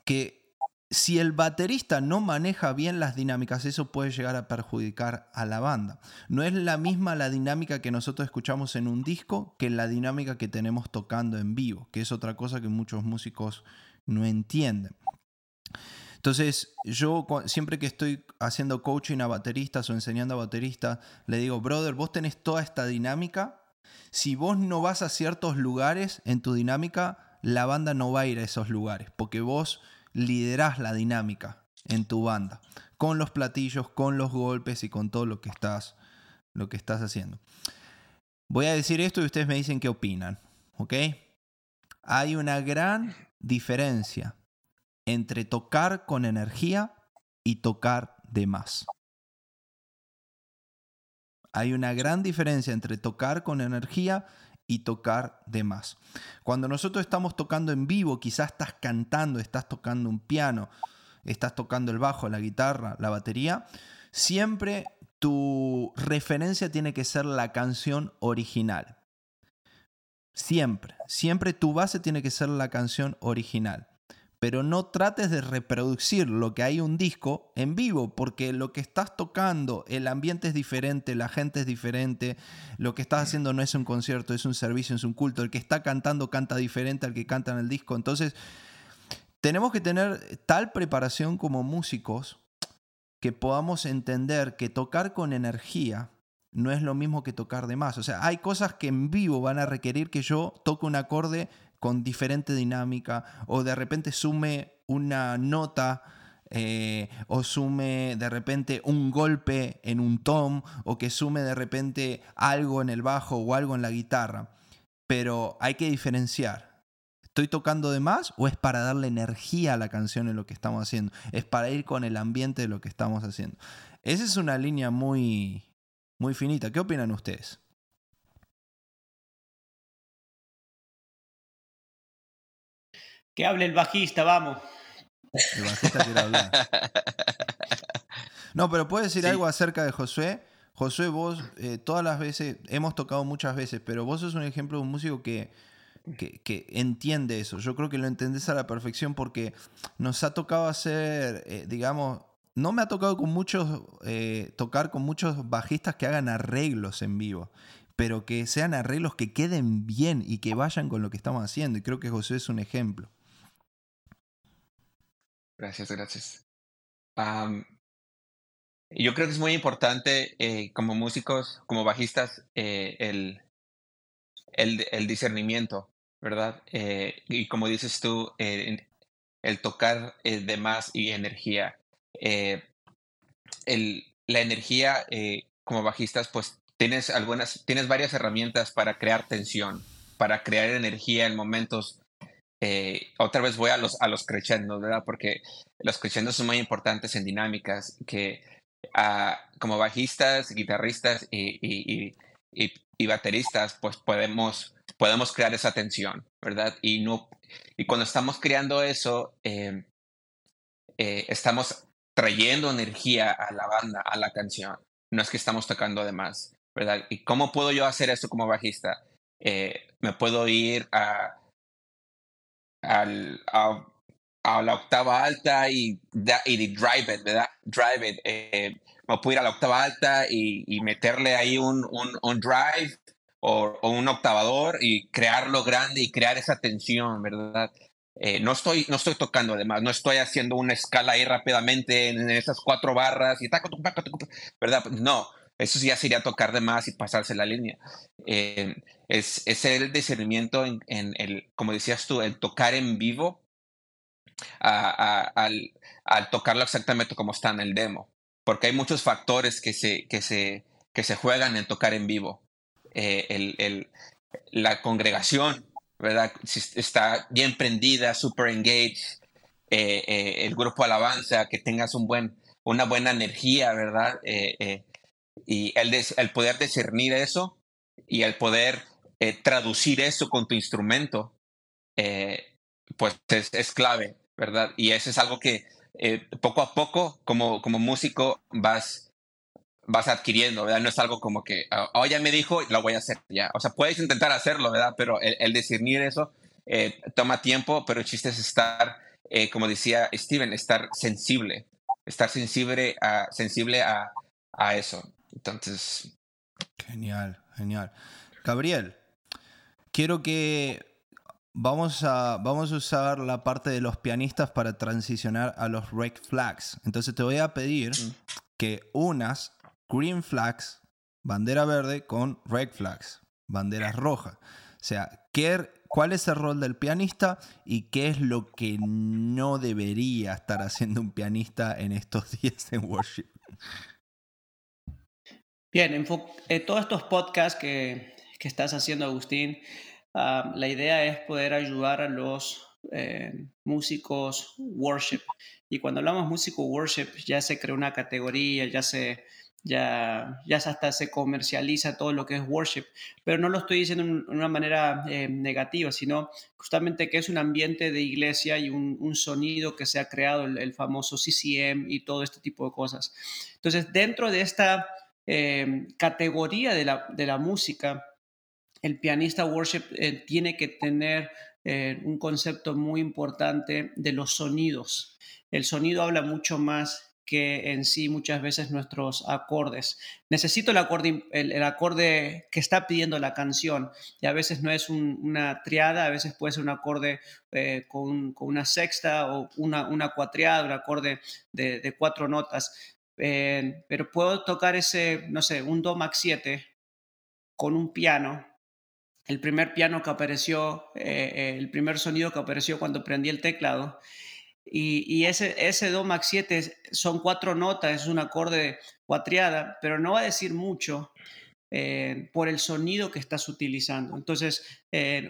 Que si el baterista no maneja bien las dinámicas, eso puede llegar a perjudicar a la banda. No es la misma la dinámica que nosotros escuchamos en un disco que la dinámica que tenemos tocando en vivo, que es otra cosa que muchos músicos no entienden. Entonces, yo siempre que estoy haciendo coaching a bateristas o enseñando a bateristas, le digo, brother, vos tenés toda esta dinámica. Si vos no vas a ciertos lugares en tu dinámica, la banda no va a ir a esos lugares, porque vos liderás la dinámica en tu banda, con los platillos, con los golpes y con todo lo que estás, lo que estás haciendo. Voy a decir esto y ustedes me dicen qué opinan, ¿ok? Hay una gran diferencia entre tocar con energía y tocar de más. Hay una gran diferencia entre tocar con energía y tocar de más. Cuando nosotros estamos tocando en vivo, quizás estás cantando, estás tocando un piano, estás tocando el bajo, la guitarra, la batería, siempre tu referencia tiene que ser la canción original. Siempre, siempre tu base tiene que ser la canción original. Pero no trates de reproducir lo que hay un disco en vivo, porque lo que estás tocando, el ambiente es diferente, la gente es diferente, lo que estás haciendo no es un concierto, es un servicio, es un culto. El que está cantando canta diferente al que canta en el disco. Entonces, tenemos que tener tal preparación como músicos que podamos entender que tocar con energía no es lo mismo que tocar de más. O sea, hay cosas que en vivo van a requerir que yo toque un acorde con diferente dinámica o de repente sume una nota eh, o sume de repente un golpe en un tom o que sume de repente algo en el bajo o algo en la guitarra. Pero hay que diferenciar. ¿Estoy tocando de más o es para darle energía a la canción en lo que estamos haciendo? Es para ir con el ambiente de lo que estamos haciendo. Esa es una línea muy, muy finita. ¿Qué opinan ustedes? Que hable el bajista, vamos. El bajista quiere hablar. No, pero puedes decir Sí. algo acerca de Josué. Josué, vos eh, todas las veces, hemos tocado muchas veces, pero vos sos un ejemplo de un músico que que, entiende eso. Yo creo que lo entendés a la perfección porque nos ha tocado hacer, eh, digamos, no me ha tocado con muchos, eh, tocar con muchos bajistas que hagan arreglos en vivo, pero que sean arreglos que queden bien y que vayan con lo que estamos haciendo. Y creo que José es un ejemplo. Gracias, gracias. yo creo que es muy importante eh, como músicos, como bajistas, eh, el, el, discernimiento, ¿verdad? Y como dices tú, el tocar de más y energía. El, la energía como bajistas, pues tienes algunas, tienes varias herramientas para crear tensión, para crear energía en momentos eh, otra vez voy a los, a los crescendos, ¿verdad? Porque los crescendos son muy importantes en dinámicas que ah, como bajistas, guitarristas y, y, bateristas, pues podemos, podemos crear esa tensión, ¿verdad? Y, no, y cuando estamos creando eso, em, eh, estamos trayendo energía a la banda, a la canción. No es que estamos tocando de más, ¿verdad? ¿Y cómo puedo yo hacer eso como bajista? Eh, me puedo ir a al, a, la octava alta y, y drive it, ¿verdad? Drive it. Eh, me puedo ir a la octava alta y, y meterle ahí un, un, un drive o, o, un octavador y crearlo grande y crear esa tensión, ¿verdad? Eh, no, estoy, no estoy tocando además, no estoy haciendo una escala ahí rápidamente en, esas cuatro barras y ¿verdad? No, eso ya sería tocar de más y pasarse la línea. Eh, es, es, el discernimiento en, el, como decías tú, el tocar en vivo al, al, tocarlo exactamente como está en el demo. Porque hay muchos factores que se, que se, que se juegan en tocar en vivo. Eh, el, la congregación, ¿verdad? Está bien prendida, super engaged, eh, el grupo alabanza, que tengas un buen, una buena energía, ¿verdad? Y el, el poder discernir eso y el poder eh, traducir eso con tu instrumento, eh, pues es, es, clave, ¿verdad? Y eso es algo que eh, poco a poco, como, como músico, vas, vas adquiriendo, ¿verdad? No es algo como que, oh, ya me dijo, lo voy a hacer ya. O sea, puedes intentar hacerlo, ¿verdad? Pero el, el discernir eso toma tiempo, pero el chiste es estar, como decía Steven, estar sensible, estar sensible a, sensible a, a eso. Entonces. Genial, genial. Gabriel, quiero que vamos a, vamos a usar la parte de los pianistas para transicionar a los red flags. Entonces te voy a pedir mm. que unas green flags, bandera verde, con red flags, banderas rojas. O sea, ¿qué, ¿cuál es el rol del pianista y qué es lo que no debería estar haciendo un pianista en estos días en worship? Bien, en todos estos podcasts que, que estás haciendo, Agustín, ah, la idea es poder ayudar a los eh, músicos worship. Y cuando hablamos músico worship, ya se crea una categoría, ya se, ya, ya hasta se comercializa todo lo que es worship, pero no lo estoy diciendo de una manera eh, negativa, sino justamente que es un ambiente de iglesia y un, un sonido que se ha creado, el, el, famoso CCM y todo este tipo de cosas. Entonces, dentro de esta Em, categoría de la, de la, música, el pianista worship eh, tiene que tener eh, un concepto muy importante de los sonidos. El sonido habla mucho más que en sí muchas veces nuestros acordes. Necesito el acorde, el, acorde que está pidiendo la canción y a veces no es una triada, a veces puede ser un acorde eh, con, con, una sexta o una, una cuatriada, un acorde de, cuatro notas. Eh, pero puedo tocar ese, no sé, un Do Max 7 con un piano. El primer piano que apareció, eh, el primer sonido que apareció cuando prendí el teclado. Y, ese, ese Do Max 7 son cuatro notas, es un acorde cuatriada, pero no va a decir mucho por el sonido que estás utilizando. Entonces,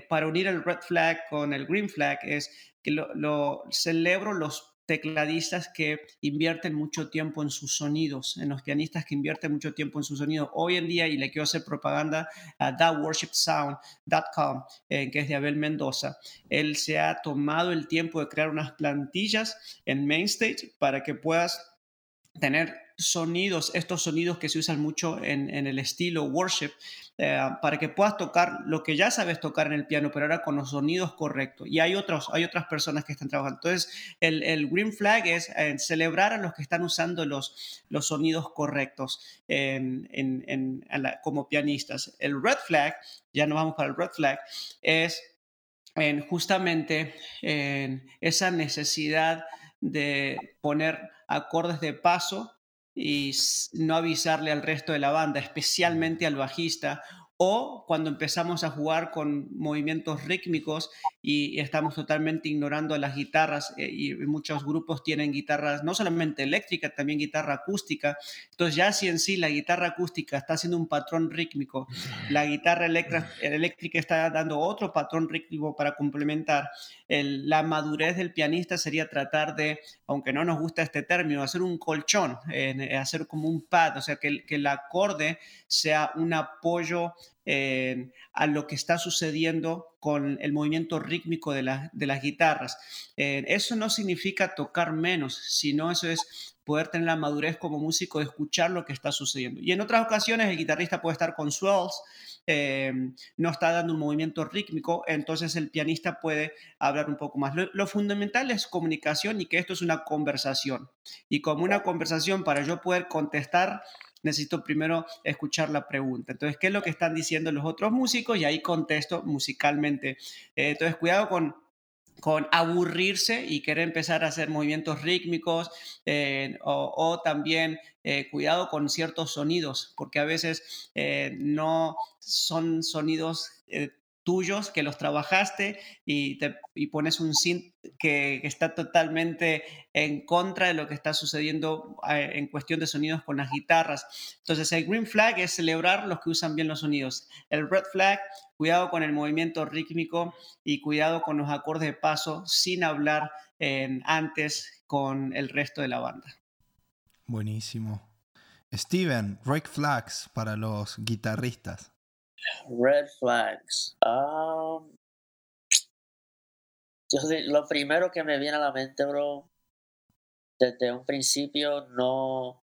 para unir el red flag con el green flag es que lo celebro los tecladistas que invierten mucho tiempo en sus sonidos, en los pianistas que invierten mucho tiempo en sus sonidos. Hoy en día, y le quiero hacer propaganda a thatworshipsound.com, eh, que es de Abel Mendoza, él se ha tomado el tiempo de crear unas plantillas en Mainstage para que puedas tener sonidos, estos sonidos que se usan mucho en, el estilo worship, eh, para que puedas tocar lo que ya sabes tocar en el piano, pero ahora con los sonidos correctos. Y hay, otros, hay otras personas que están trabajando. Entonces, el, green flag es eh, celebrar a los que están usando los, los sonidos correctos como pianistas. El red flag, ya no vamos para el red flag, es justamente en esa necesidad de poner acordes de paso y no avisarle al resto de la banda, especialmente al bajista o cuando empezamos a jugar con movimientos rítmicos y, estamos totalmente ignorando las guitarras eh, y muchos grupos tienen guitarras no solamente eléctricas, también guitarra acústica. Entonces ya si en sí la guitarra acústica está haciendo un patrón rítmico, la guitarra eléctrica está dando otro patrón rítmico para complementar, la madurez del pianista sería tratar de, aunque no nos gusta este término, hacer un colchón, eh, hacer como un pad, o sea, que, que el acorde sea un apoyo a lo que está sucediendo con el movimiento rítmico de, las guitarras. Eso no significa tocar menos, sino eso es poder tener la madurez como músico de escuchar lo que está sucediendo. Y en otras ocasiones el guitarrista puede estar con swells, eh, no está dando un movimiento rítmico, entonces el pianista puede hablar un poco más. Lo, lo, fundamental es comunicación y que esto es una conversación. Y como una conversación, para yo poder contestar necesito primero escuchar la pregunta. Entonces, ¿qué es lo que están diciendo los otros músicos? Y ahí contesto musicalmente. Eh, entonces, cuidado con con aburrirse y querer empezar a hacer movimientos rítmicos eh, o, también eh, cuidado con ciertos sonidos, porque a veces no son sonidos tuyos que los trabajaste y, te, pones un synth que, está totalmente en contra de lo que está sucediendo eh, en cuestión de sonidos con las guitarras. Entonces el green flag es celebrar los que usan bien los sonidos. El red flag, cuidado con el movimiento rítmico y cuidado con los acordes de paso sin hablar antes con el resto de la banda. Buenísimo. Steven, red flags para los guitarristas. Red flags. Um, yo, lo primero que me viene a la mente, bro, desde un principio no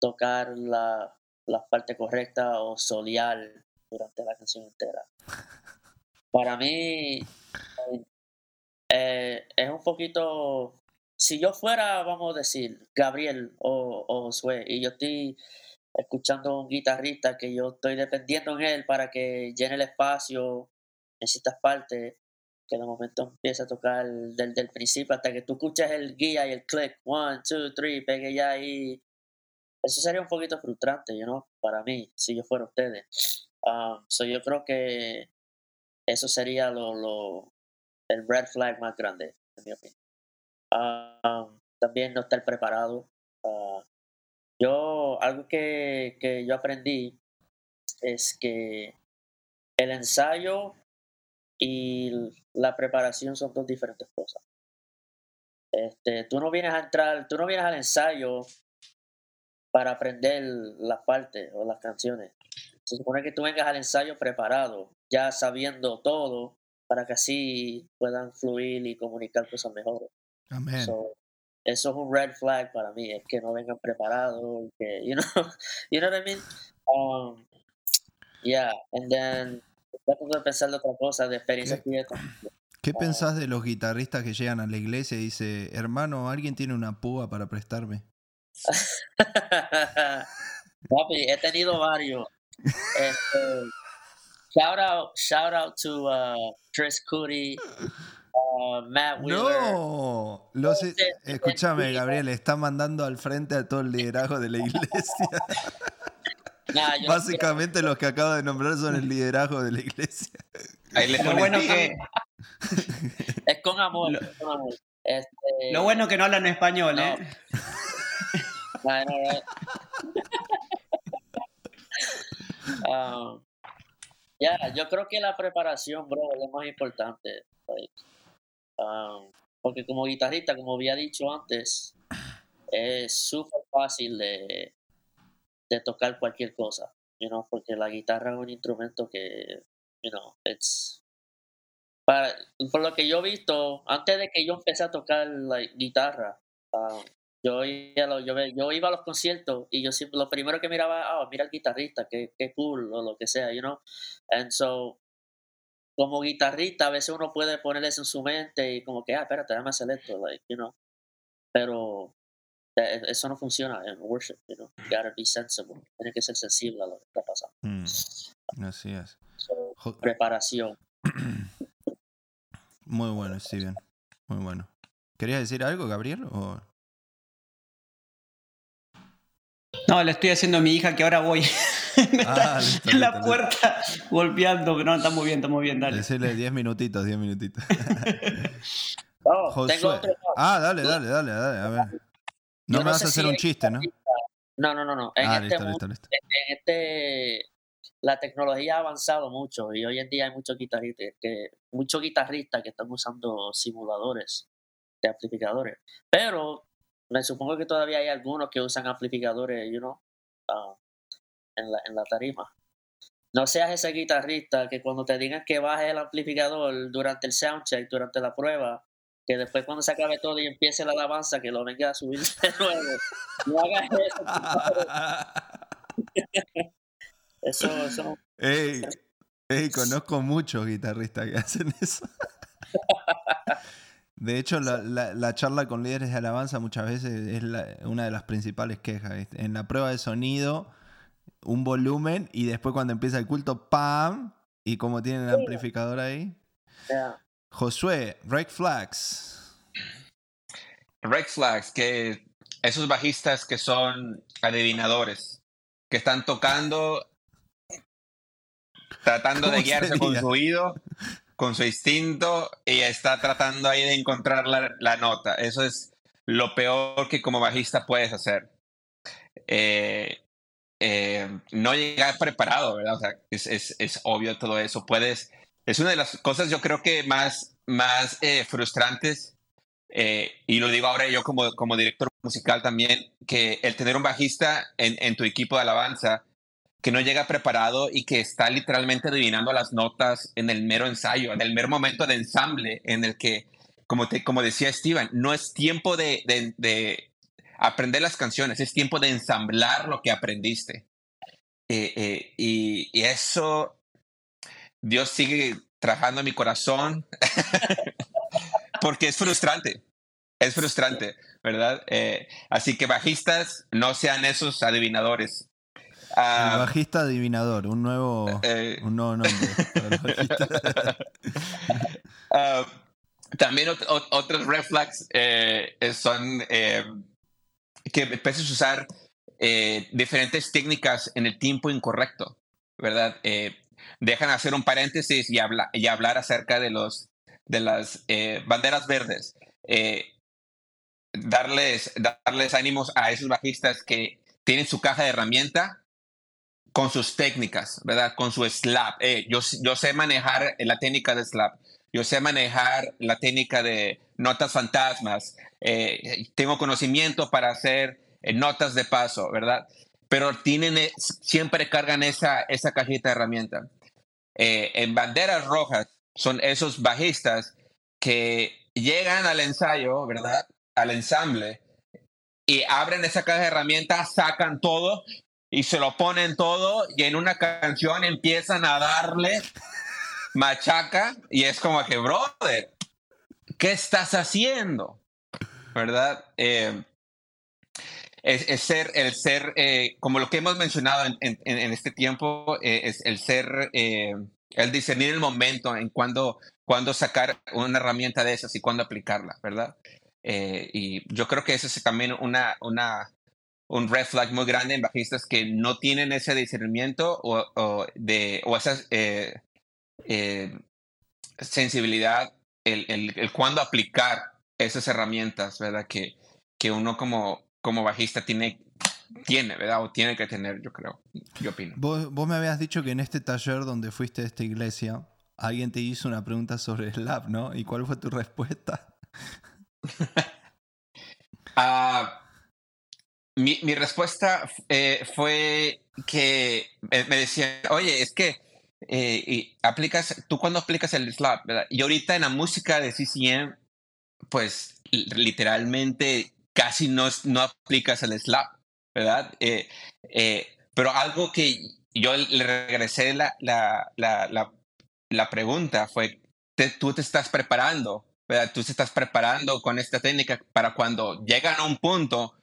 tocar la, la parte correcta o solear durante la canción entera. Para mí eh, es un poquito, si yo fuera, vamos a decir, Gabriel o, o Josué, y yo estoy escuchando a un guitarrista que yo estoy dependiendo en él para que llene el espacio en ciertas partes, que de momento empieza a tocar desde el principio hasta que tú escuches el guía y el click, one, two, three, pegue ya ahí. Eso sería un poquito frustrante, you know, para mí, si yo fuera ustedes. Um, so yo creo que eso sería lo, lo, el red flag más grande, en mi opinión. Um, también no estar preparado. Uh, yo, algo que, que yo aprendí es que el ensayo y la preparación son dos diferentes cosas. Este, tú no vienes a entrar, tú no vienes al ensayo para aprender las partes o las canciones. Se supone que tú vengas al ensayo preparado, ya sabiendo todo, para que así puedan fluir y comunicar cosas mejores. Amén eso es un red flag para mí, es que no vengan preparados, que, you know, you know what I mean? Um, yeah, and then, trato de pensar de otra cosa, de experiencia ¿Qué, ¿Qué ah. pensás de los guitarristas que llegan a la iglesia y dice, hermano, alguien tiene una púa para prestarme? Papi, he tenido varios. Este, shout out, shout out to uh, Chris Cootie. Uh, Matt No, los, escúchame, Gabriel, está mandando al frente a todo el liderazgo de la iglesia. Básicamente los que acabo de nombrar son el liderazgo de la iglesia. lo bueno que es con amor. Lo, este, lo bueno que no hablan español, ¿eh? Um, ya, yo creo que la preparación, bro, es lo más importante. Um, porque como guitarrista, como había dicho antes, es súper fácil de, de, tocar cualquier cosa, you know, porque la guitarra es un instrumento que, you know, it's... Para, por lo que yo he visto, antes de que yo empecé a tocar la guitarra, um, Yo, iba yo, yo iba a los conciertos y yo siempre, lo primero que miraba, ah, mira el guitarrista, qué, qué cool, o lo que sea, you know. And so, como guitarrista, a veces uno puede poner eso en su mente y como que, ah, espérate, déjame hacer esto, like, you know. Pero eh, eso no funciona en worship, you know. You gotta be sensible. Tiene que ser sensible a lo que está pasando. Mm, así es. So, preparación. Muy bueno, sí, bien. Muy bueno. ¿Querías decir algo, Gabriel? O... No, le estoy haciendo a mi hija que ahora voy. Me está Ah, listo, en la listo, listo. puerta golpeando. pero No, estamos bien, estamos bien, dale. Decirle 10 minutitos, 10 minutitos. Oh, Josué. tengo otro. Ah, dale, dale, dale, dale. A ver. No me no vas a hacer si un chiste, ¿no? No, no, no, no. En Ah, este listo, mundo, listo, listo. en este la tecnología ha avanzado mucho y hoy en día hay muchos guitarristas que muchos guitarristas que están usando simuladores de amplificadores pero me supongo que todavía hay algunos que usan amplificadores you know, ah, en, la, en la tarima no seas ese guitarrista que cuando te digan que baje el amplificador durante el soundcheck durante la prueba que después cuando se acabe todo y empiece la alabanza que lo venga a subir de nuevo no hagas eso. Eso, eso Ey, ey, conozco muchos guitarristas que hacen eso. De hecho, la, la- la charla con líderes de alabanza muchas veces es una de las principales quejas. En la prueba de sonido, un volumen y después cuando empieza el culto, ¡pam! Y como tienen el amplificador ahí. yeah. Josué, Red Flags. Red flags, que esos bajistas que son adivinadores, que están tocando, tratando de ¿Cómo guiarse con su oído, con su instinto, y está tratando ahí de encontrar la, la nota. Eso es lo peor que como bajista puedes hacer. Eh, eh, no llegar preparado, ¿verdad? Es, es, es obvio todo eso. Puedes, es una de las cosas yo creo que más, más eh, frustrantes eh, y lo digo ahora yo como, como director musical también, que el tener un bajista en, en tu equipo de alabanza que no llega preparado y que está literalmente adivinando las notas en el mero ensayo, en el mero momento de ensamble, en el que, como, te, como decía Steven, no es tiempo de, de aprender las canciones, es tiempo de ensamblar lo que aprendiste. Eh, eh, y, y eso, Dios sigue trabajando en mi corazón porque es frustrante. Es frustrante, ¿verdad? Eh, así que bajistas, no sean esos adivinadores. El Ah, bajista adivinador, un nuevo, un nuevo nombre. para ah, también ot- ot- otros red flags son que empieces a usar eh, diferentes técnicas en el tiempo incorrecto, ¿verdad? Eh, dejan hacer un paréntesis y, habla- y hablar acerca de, los, de las eh, banderas verdes. Eh, darles, darles ánimos a esos bajistas que tienen su caja de herramienta con sus técnicas, ¿verdad? Con su slap. Yo, yo sé manejar la técnica de slap. Yo sé manejar la técnica de notas fantasmas. Eh, tengo conocimiento para hacer eh, notas de paso, ¿verdad? Pero tienen, eh, siempre cargan esa, esa cajita de herramienta. Eh, en banderas rojas son esos bajistas que llegan al ensayo, ¿verdad? Al ensamble y abren esa caja de herramientas, sacan todo y se lo ponen todo y en una canción empiezan a darle machaca y es como que, brother, ¿qué estás haciendo? ¿Verdad? Eh, es, ser, el ser, eh, como lo que hemos mencionado en, este tiempo, eh, es el ser, el discernir el momento en cuando, cuando sacar una herramienta de esas y cuándo aplicarla, ¿verdad? Y yo creo que eso es también una, una, un red flag muy grande en bajistas que no tienen ese discernimiento o, o de, o esa eh, eh, sensibilidad, el, el, el cuándo aplicar esas herramientas, ¿verdad? Que, que uno como, como bajista tiene, tiene, ¿verdad? O tiene que tener, yo creo, yo opino. Vos, vos me habías dicho que en este taller donde fuiste a esta iglesia, alguien te hizo una pregunta sobre Slap, ¿no? ¿Y cuál fue tu respuesta? Ah, mi, mi respuesta eh, fue que me, me decían, oye, es que eh, y aplicas, tú cuando aplicas el slap, ¿verdad? Y ahorita en la música de CCM, pues li- literalmente casi no, no aplicas el slap, ¿verdad? Eh, eh, pero algo que yo le regresé la, la, la, la pregunta fue, tú te estás preparando, ¿verdad? Tú te estás preparando con esta técnica para cuando llegan a un punto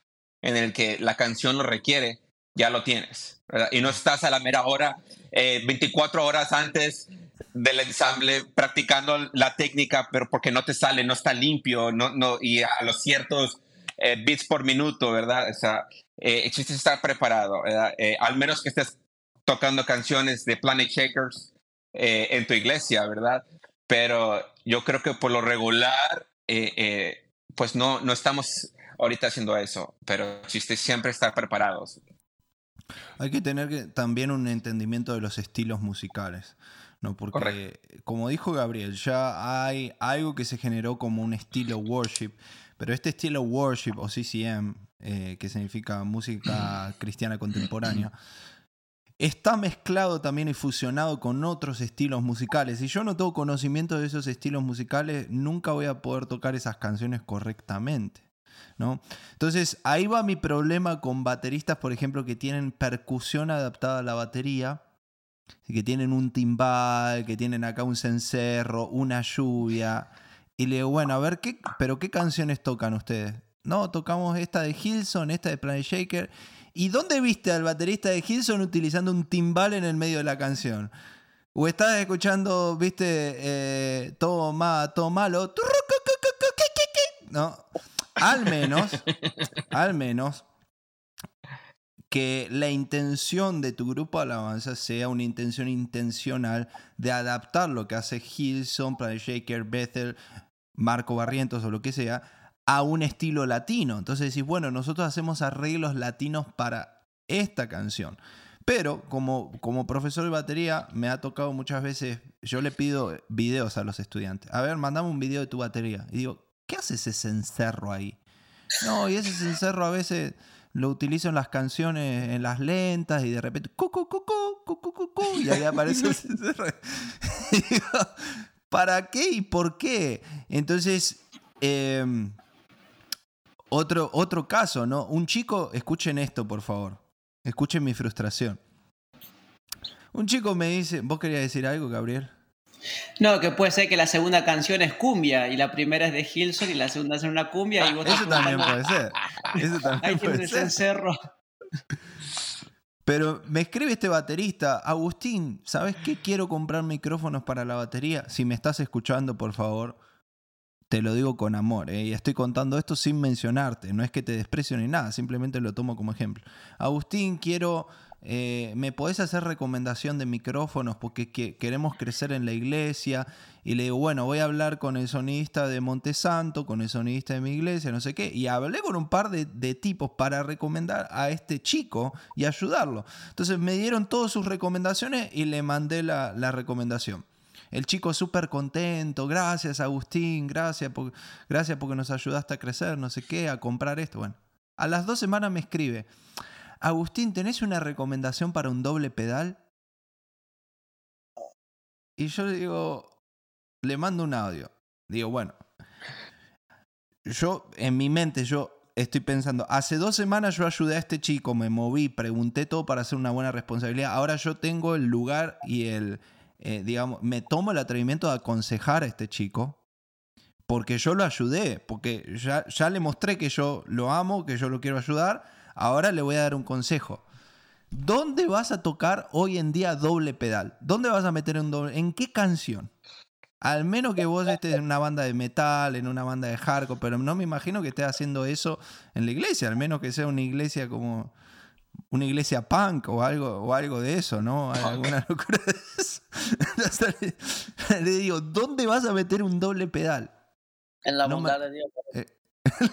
en el que la canción lo requiere, ya lo tienes, ¿verdad? Y no estás a la mera hora, 24 eh, horas antes del ensamble practicando la técnica, pero porque no te sale, no está limpio, no, no, y a los ciertos eh, bits por minuto, ¿verdad? O sea, eh, existe estar preparado. Eh, al menos que estés tocando canciones de Planet Shakers en tu iglesia, ¿verdad? Pero yo creo que por lo regular, pues no, no estamos ahorita haciendo eso, pero existe siempre estar preparados. Hay que tener también un entendimiento de los estilos musicales. ¿no? Porque, como dijo Gabriel, ya hay algo que se generó como un estilo worship, pero este estilo worship o CCM, eh, que significa música cristiana contemporánea, está mezclado también y fusionado con otros estilos musicales. Si yo no tengo conocimiento de esos estilos musicales, nunca voy a poder tocar esas canciones correctamente. ¿No? Entonces, ahí va mi problema con bateristas, por ejemplo, que tienen percusión adaptada a la batería que tienen un timbal, que tienen acá un cencerro, una lluvia. Y le digo, bueno, a ver, ¿qué, ¿pero qué canciones tocan ustedes? No, tocamos esta de Hilson, esta de Planet Shaker. ¿Y dónde viste al baterista de Hilson utilizando un timbal en el medio de la canción? ¿O estás escuchando, viste, todo, todo malo? No, al menos, al menos, que la intención de tu grupo de alabanza sea una intención intencional de adaptar lo que hace Hilson, Planet Shaker, Bethel, Marco Barrientos o lo que sea a un estilo latino. Entonces decís, bueno, nosotros hacemos arreglos latinos para esta canción. Pero como, como profesor de batería me ha tocado muchas veces, yo le pido videos a los estudiantes. A ver, mandame un video de tu batería. Y digo, ¿qué hace ese cencerro ahí? No, y ese cencerro a veces lo utilizo en las canciones, en las lentas, y de repente, cu, y ahí aparece ¿Para qué y por qué? Entonces, em, otro, otro caso, ¿no? Un chico, escuchen esto, por favor. Escuchen mi frustración. Un chico me dice, ¿vos querías decir algo, Gabriel? No, que puede ser que la segunda canción es cumbia y la primera es de Hilson y la segunda es una cumbia y vos Eso también puede ser. Eso también puede ser. Pero me escribe este baterista, Agustín, ¿sabes qué? Quiero comprar micrófonos para la batería. Si me estás escuchando, por favor, te lo digo con amor. ¿eh? Y estoy contando esto sin mencionarte. No es que te desprecio ni nada, simplemente lo tomo como ejemplo. Agustín, quiero eh, ¿me podés hacer recomendación de micrófonos porque queremos crecer en la iglesia? Y le digo, bueno, voy a hablar con el sonidista de Montesanto, con el sonidista de mi iglesia, no sé qué. Y hablé con un par de, tipos para recomendar a este chico y ayudarlo. Entonces me dieron todas sus recomendaciones y le mandé la, recomendación. El chico súper contento, gracias Agustín, gracias, gracias porque nos ayudaste a crecer, no sé qué, a comprar esto. Bueno, a las dos semanas me escribe, Agustín, ¿tenés una recomendación para un doble pedal? Y yo le digo, le mando un audio. Digo, bueno, yo en mi mente, yo estoy pensando, hace dos semanas yo ayudé a este chico, me moví, pregunté todo para hacer una buena responsabilidad. Ahora yo tengo el lugar y el, eh, digamos, me tomo el atrevimiento de aconsejar a este chico. Porque yo lo ayudé, porque ya, ya le mostré que yo lo amo, que yo lo quiero ayudar Ahora le voy a dar un consejo. ¿Dónde vas a tocar hoy en día doble pedal? ¿Dónde vas a meter un doble? ¿En qué canción? Al menos que vos estés en una banda de metal, en una banda de hardcore, pero no me imagino que estés haciendo eso en la iglesia, al menos que sea una iglesia como una iglesia punk o algo, o algo de eso, ¿no? Alguna locura de eso. le, digo, ¿dónde vas a meter un doble pedal? En la bondad de Dios. Eh,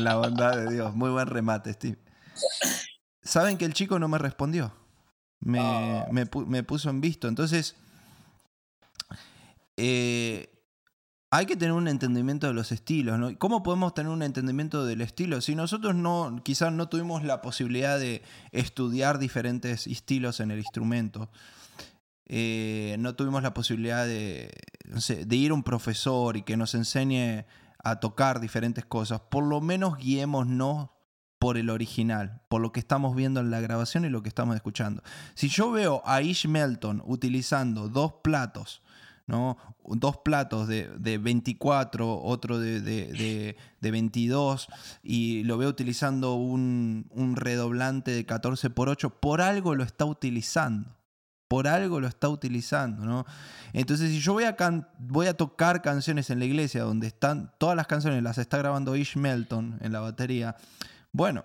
la bondad de Dios. Muy buen remate, Steve. ¿Saben que el chico no me respondió? Me, ah. me, puso en visto. Entonces, eh, hay que tener un entendimiento de los estilos. ¿no? ¿Cómo podemos tener un entendimiento del estilo? Si nosotros no, quizás no tuvimos la posibilidad de estudiar diferentes estilos en el instrumento, eh, no tuvimos la posibilidad de, de ir a un profesor y que nos enseñe a tocar diferentes cosas, por lo menos guiémonos por el original, por lo que estamos viendo en la grabación y lo que estamos escuchando. Si yo veo a Ish Melton utilizando dos platos, ¿no? dos platos de, 24, otro de, de, 22, y lo veo utilizando un, un redoblante de 14 por 8, por algo lo está utilizando por algo lo está utilizando, ¿no? Entonces, si yo voy a, voy a tocar canciones en la iglesia donde están todas las canciones, las está grabando Ish Melton en la batería, bueno,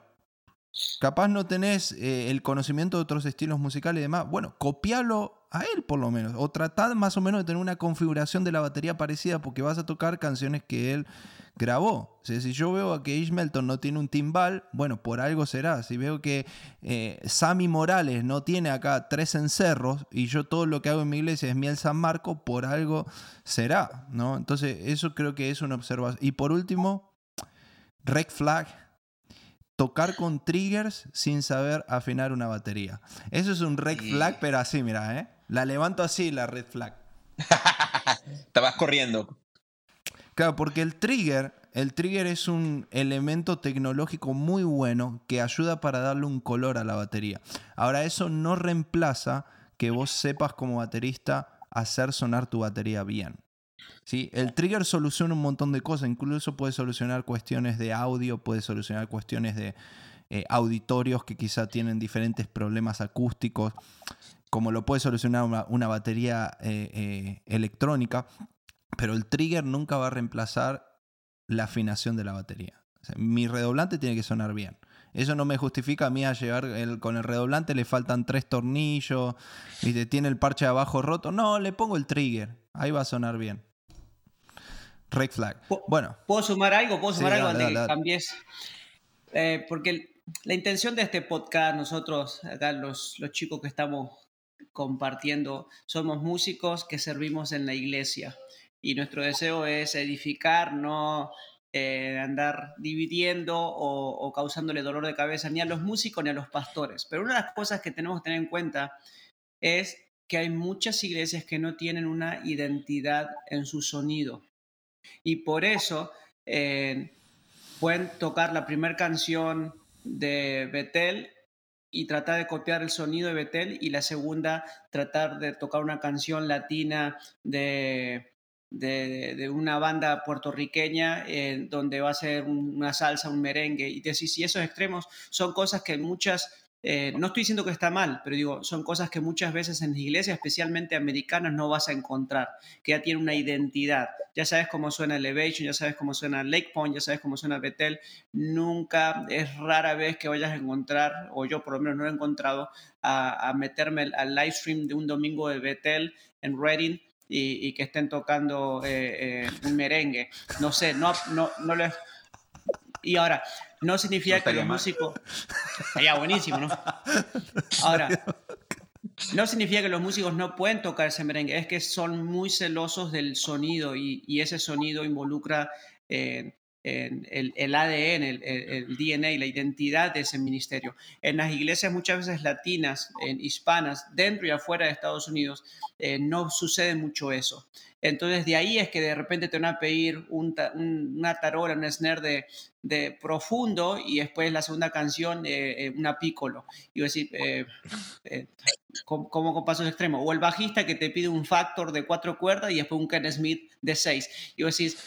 capaz no tenés eh, el conocimiento de otros estilos musicales y demás, bueno, copialo a él por lo menos, o tratad más o menos de tener una configuración de la batería parecida porque vas a tocar canciones que él grabó. si yo veo que Ish Melton no tiene un timbal, bueno, por algo será. Si veo que eh, Sammy Morales no tiene acá tres encerros y yo todo lo que hago en mi iglesia es miel San Marco, por algo será, ¿no? Entonces, eso creo que es una observación. Y por último, Red Flag. Tocar con triggers sin saber afinar una batería. Eso es un red flag, pero así, mira, ¿eh? La levanto así, la red flag. Estabas corriendo. Claro, porque el trigger, el trigger es un elemento tecnológico muy bueno que ayuda para darle un color a la batería. Ahora, eso no reemplaza que vos sepas como baterista hacer sonar tu batería bien. ¿Sí? El trigger soluciona un montón de cosas, incluso puede solucionar cuestiones de audio, puede solucionar cuestiones de eh, auditorios que quizá tienen diferentes problemas acústicos, como lo puede solucionar una, batería eh, eh, electrónica pero el trigger nunca va a reemplazar la afinación de la batería. mi redoblante tiene que sonar bien. Eso no me justifica a mí a llevar con el redoblante, le faltan tres tornillos, y tiene el parche de abajo roto. No, le pongo el trigger, ahí va a sonar bien. Red flag. Bueno. ¿Puedo sumar algo? ¿Puedo sumar algo antes que cambies? Eh, porque la intención de este podcast, nosotros, acá los, los chicos que estamos compartiendo, somos músicos que servimos en la iglesia y nuestro deseo es edificar, no eh, andar dividiendo o, causándole dolor de cabeza ni a los músicos ni a los pastores. Pero una de las cosas que tenemos que tener en cuenta es que hay muchas iglesias que no tienen una identidad en su sonido. Y por eso eh, pueden tocar la primera canción de Betel y tratar de copiar el sonido de Betel y la segunda tratar de tocar una canción latina de de, una banda puertorriqueña eh, donde va a ser una salsa, un merengue. Y decir, si esos extremos son cosas que muchas, eh, no estoy diciendo que está mal, pero digo, son cosas que muchas veces en las iglesias, especialmente americanas, no vas a encontrar, que ya tiene una identidad. Ya sabes cómo suena Elevation, ya sabes cómo suena Lake Point, ya sabes cómo suena Bethel. Nunca, es rara vez que vayas a encontrar, o yo por lo menos no lo he encontrado, a, meterme al live stream de un domingo de Bethel en Reading y, que estén tocando eh, eh, un merengue. No sé, no, no, no le... Y ahora, no significa que los músicos... Sería buenísimo, ¿no? Ahora, no significa que los músicos no pueden tocar ese merengue, es que son muy celosos del sonido y, y ese sonido involucra eh, el, el, ADN, el, el, DNA la identidad de ese ministerio. En las iglesias muchas veces latinas, en hispanas, dentro y afuera de Estados Unidos, eh, no sucede mucho eso. Entonces de ahí es que de repente te van a pedir un, una tarola, un snare de, de, profundo y después la segunda canción eh, eh, una piccolo. Y voy a decir, como, con pasos extremos. O el bajista que te pide un factor de cuatro cuerdas y después un Ken Smith de seis. Y vos decís,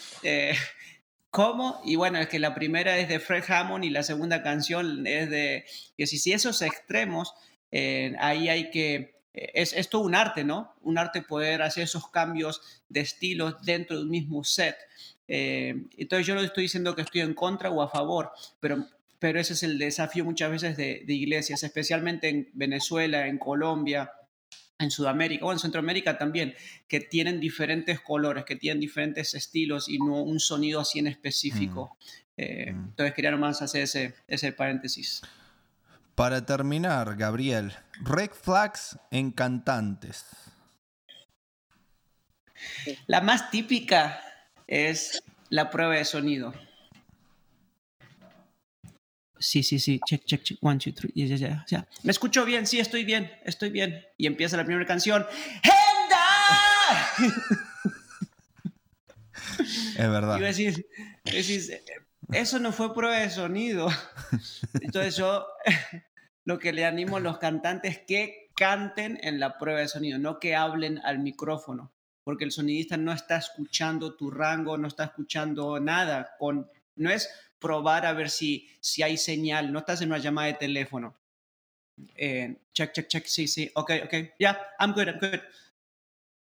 ¿Cómo? Y bueno, es que la primera es de Fred Hammond y la segunda canción es de... Y si, esos extremos, eh, ahí hay que... Eh, es, es, todo un arte, ¿no? Un arte poder hacer esos cambios de estilos dentro de un mismo set. Eh, entonces yo no estoy diciendo que estoy en contra o a favor, pero, pero ese es el desafío muchas veces de, de iglesias, especialmente en Venezuela, en Colombia, en Sudamérica o en Centroamérica también, que tienen diferentes colores, que tienen diferentes estilos y no un sonido así en específico. Mm. Eh, mm. Entonces quería nomás hacer ese, ese paréntesis. Para terminar, Gabriel, red flags en cantantes. La más típica es la prueba de sonido. Sí, sí, sí, check, check, check, one, two, three, ya, ya, ya, ya. ¿Me escucho bien? Sí, estoy bien, estoy bien. Y empieza la primera canción. ¡Henda! Es verdad. Y decís, decís, eso no fue prueba de sonido. Entonces yo lo que le animo a los cantantes es que canten en la prueba de sonido, no que hablen al micrófono, porque el sonidista no está escuchando tu rango, no está escuchando nada. Con, no es probar a ver si, si hay señal, no estás en una llamada de teléfono. Eh, check, check, check, sí, sí, ok, ok, yeah, I'm good, I'm good.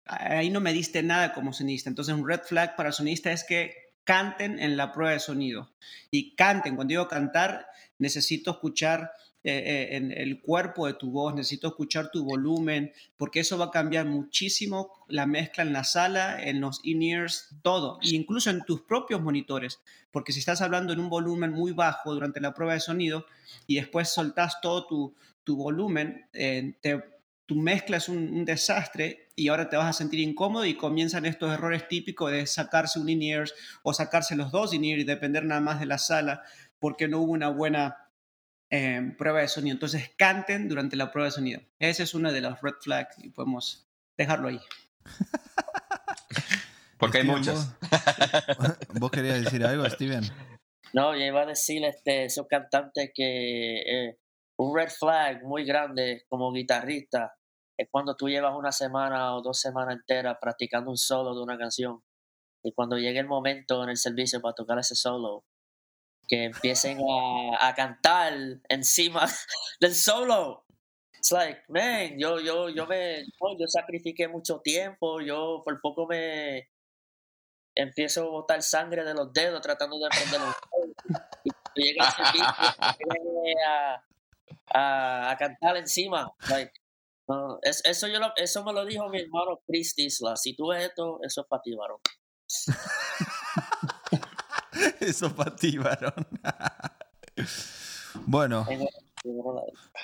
Ahí no me diste nada como sonista. Entonces, un red flag para sonista es que canten en la prueba de sonido. Y canten, cuando digo cantar, necesito escuchar eh, en el cuerpo de tu voz, necesito escuchar tu volumen, porque eso va a cambiar muchísimo la mezcla en la sala, en los in-ears, todo, e incluso en tus propios monitores, porque si estás hablando en un volumen muy bajo durante la prueba de sonido y después soltás todo tu, tu volumen, eh, te, tu mezcla es un, un, desastre y ahora te vas a sentir incómodo y comienzan estos errores típicos de sacarse un in-ears o sacarse los dos in-ears y depender nada más de la sala porque no hubo una buena eh, prueba de sonido. Entonces canten durante la prueba de sonido. Ese es uno de los red flags y podemos dejarlo ahí. Porque hay muchos. ¿vos, ¿Vos querías decir algo, Steven? No, yo iba a decir este, esos cantantes que eh, un red flag muy grande como guitarrista es cuando tú llevas una semana o dos semanas enteras practicando un solo de una canción y cuando llegue el momento en el servicio para tocar ese solo, que empiecen a, a cantar encima del solo. It's like, man, yo, yo, yo me, yo sacrifiqué mucho tiempo, yo por poco me empiezo a botar sangre de los dedos tratando de aprender los y llega a, a, a, cantar encima. Like, no, es, eso, yo lo, eso me lo dijo mi hermano Chris Tisla. Si tú ves esto, eso es para ti. Eso para ti, varón. bueno.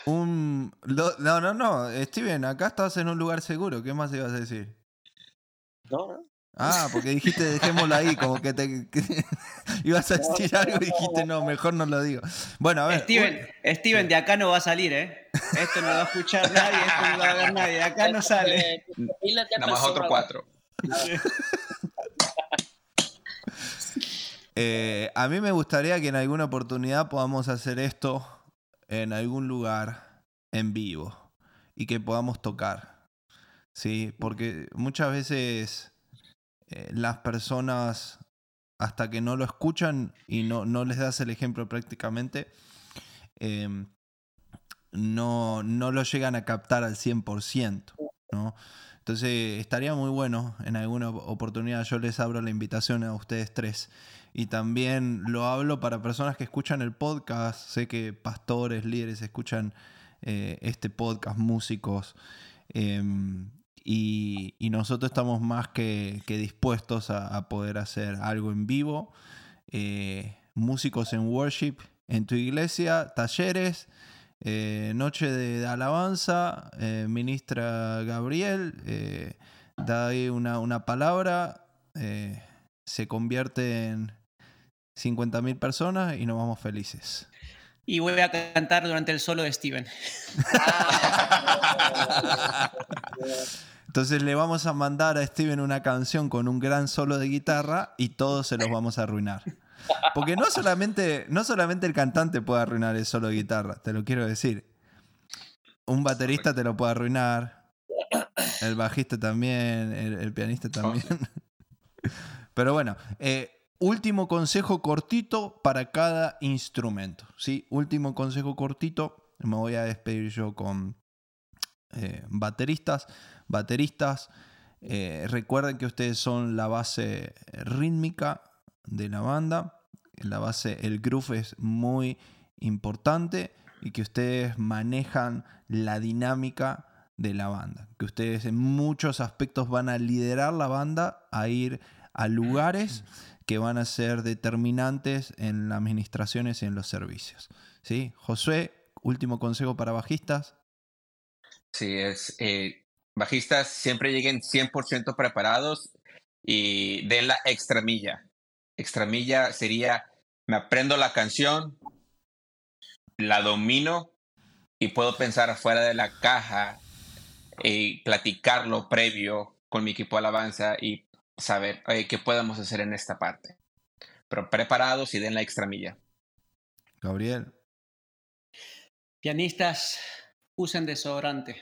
Un, lo, no, no, no. Steven, acá estás en un lugar seguro. ¿Qué más ibas a decir? No, no. Ah, porque dijiste dejémoslo ahí, como que te que, ibas a decir algo y dijiste no, mejor no lo digo. Bueno, a ver. Steven, un... Steven, de acá no va a salir, ¿eh? Esto no lo va a escuchar nadie, esto no lo va a ver nadie, de acá no sale. Nada más otro cuatro. Eh, a mí me gustaría que en alguna oportunidad podamos hacer esto en algún lugar en vivo y que podamos tocar. Sí, porque muchas veces eh, las personas, hasta que no lo escuchan y no, no les das el ejemplo prácticamente, eh, no, no lo llegan a captar al 100%. ¿no? Entonces estaría muy bueno en alguna oportunidad, yo les abro la invitación a ustedes tres. Y también lo hablo para personas que escuchan el podcast. Sé que pastores, líderes escuchan eh, este podcast, músicos. Eh, y, nosotros estamos más que, dispuestos a, poder hacer algo en vivo. Eh, músicos en worship en tu iglesia, talleres, eh, noche de, de alabanza, ministra Gabriel, da ahí una, una palabra, se convierte en 50.000 personas y nos vamos felices. Y voy a cantar durante el solo de Steven. Entonces le vamos a mandar a Steven una canción con un gran solo de guitarra y todos se los vamos a arruinar. Porque no solamente, no solamente el cantante puede arruinar el solo de guitarra, te lo quiero decir. Un baterista te lo puede arruinar. El bajista también, el, el pianista también. Pero bueno, eh, último consejo cortito para cada instrumento. ¿sí? Último consejo cortito. Me voy a despedir yo con eh, bateristas. Bateristas, eh, recuerden que ustedes son la base rítmica de la banda. La base, el groove es muy importante y que ustedes manejan la dinámica de la banda. Que ustedes en muchos aspectos van a liderar la banda a ir a lugares que van a ser determinantes en las administraciones y en los servicios. ¿Sí? Josué, último consejo para bajistas. Sí, es eh, bajistas siempre lleguen 100% preparados y den la extra milla. Extra milla sería, me aprendo la canción, la domino y puedo pensar afuera de la caja y platicarlo previo con mi equipo de alabanza y saber qué podemos hacer en esta parte. Pero preparados y den la extra milla. Gabriel. Pianistas, usen desodorante.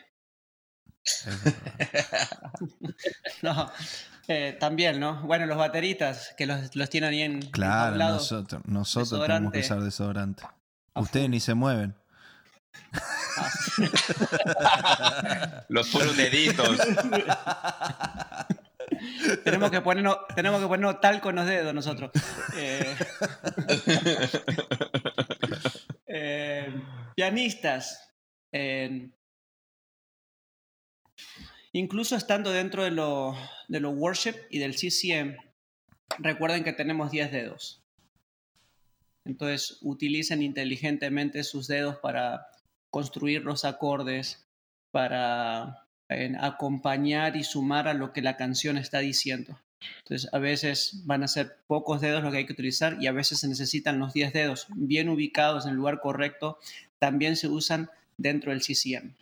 no, eh, también, ¿no? Bueno, los bateritas, que los, tienen ahí en. Claro, nosotros, nosotros tenemos que usar desodorante. Ustedes ni se mueven. los puros deditos. tenemos que ponernos, tenemos que ponernos talco en los dedos nosotros. Eh, eh, pianistas. incluso estando dentro de lo, de lo worship y del CCM, recuerden que tenemos 10 dedos. Entonces utilicen inteligentemente sus dedos para construir los acordes, para acompañar y sumar a lo que la canción está diciendo. Entonces, a veces van a ser pocos dedos lo que hay que utilizar y a veces se necesitan los 10 dedos bien ubicados en el lugar correcto. También se usan dentro del CCM.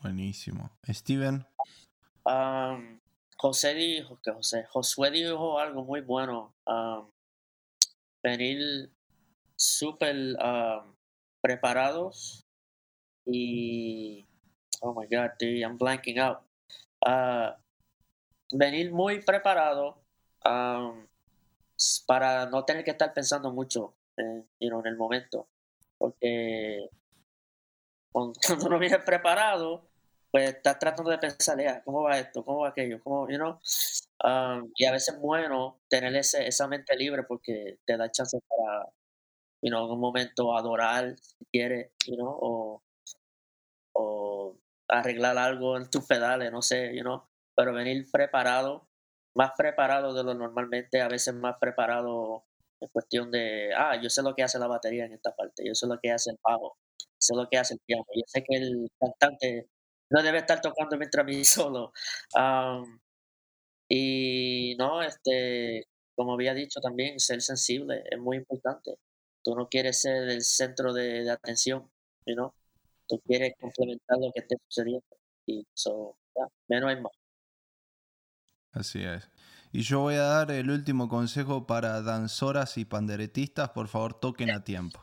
Buenísimo. Steven. José dijo que José, Josué dijo algo muy bueno. venir súper preparados y oh my god, dude, I'm blanking out. Uh, venir muy preparado um, para no tener que estar pensando mucho en, en el momento. Porque cuando uno viene preparado, pues estás tratando de pensar, ¿cómo va esto? ¿Cómo va aquello? ¿Cómo, you know? Um, y a veces es bueno tener ese, esa mente libre porque te da chance para, you know, en un momento adorar, si quieres, you know, o arreglar algo en tus pedales, no sé, you know, pero venir preparado, más preparado de lo normalmente, a veces más preparado en cuestión de, ah, yo sé lo que hace la batería en esta parte, yo sé lo que hace el bajo, sé lo que hace el piano, yo sé que el cantante no debe estar tocando mientras mí solo. y no, este, como había dicho también, ser sensible es muy importante. Tú no quieres ser el centro de, atención, ¿no? Tú quieres complementar lo que esté sucediendo. Y eso, menos es más. Así es. Y yo voy a dar el último consejo para danzoras y panderetistas. Por favor, toquen a tiempo.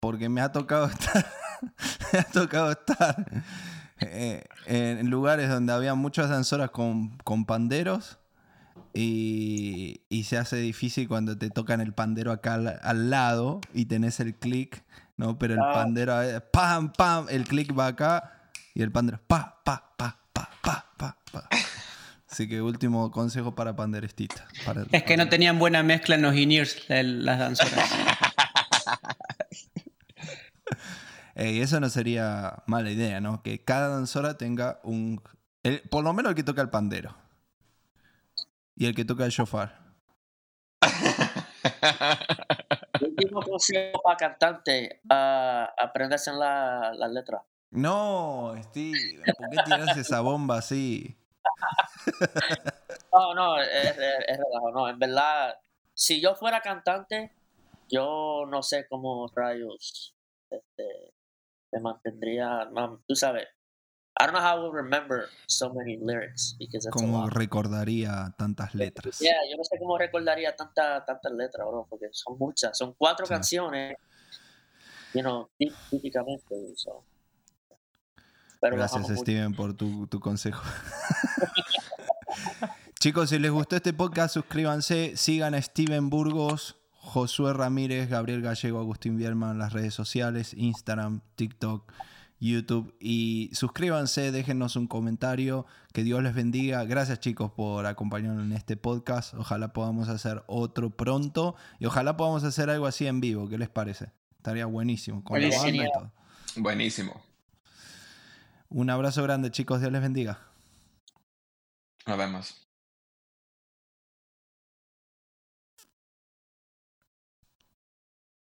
Porque me ha tocado estar, me ha tocado estar eh, en lugares donde había muchas danzoras con, con panderos y, y, se hace difícil cuando te tocan el pandero acá al, lado y tenés el clic, ¿no? Pero el ah. pandero, pam, pam, el clic va acá y el pandero, pa, pa, pa, pa, pa, pa, pa. Así que último consejo para panderestistas. es que no tenían buena mezcla en los in-ears las danzoras. Y eso no sería mala idea, ¿no? Que cada danzora tenga un... por lo menos el que toca el pandero y el que toca el shofar. último consejo para cantante, uh, aprenderse las la letras. No, Steve, ¿por qué tiras esa bomba así? no, no, es, es, No, en verdad, si yo fuera cantante, yo no sé cómo rayos este, me mantendría, tú sabes, I don't know how I will remember so many lyrics because that's ¿Cómo recordaría tantas letras? Yeah, yo no sé cómo recordaría tantas tantas letras, bro, porque son muchas, son cuatro canciones, you know, típicamente. So. Gracias, Steven, por tu, tu consejo. Chicos, si les gustó este podcast, suscríbanse, sigan a Steven Burgos, Josué Ramírez, Gabriel Gallego, Agustín Bierman en las redes sociales, Instagram, TikTok. YouTube. Y suscríbanse, déjenos un comentario. Que Dios les bendiga. Gracias chicos por acompañarnos en este podcast. Ojalá podamos hacer otro pronto. Y ojalá podamos hacer algo así en vivo. ¿Qué les parece? Estaría buenísimo. Con La banda y todo. Buenísimo. Un abrazo grande chicos. Dios les bendiga. Nos vemos.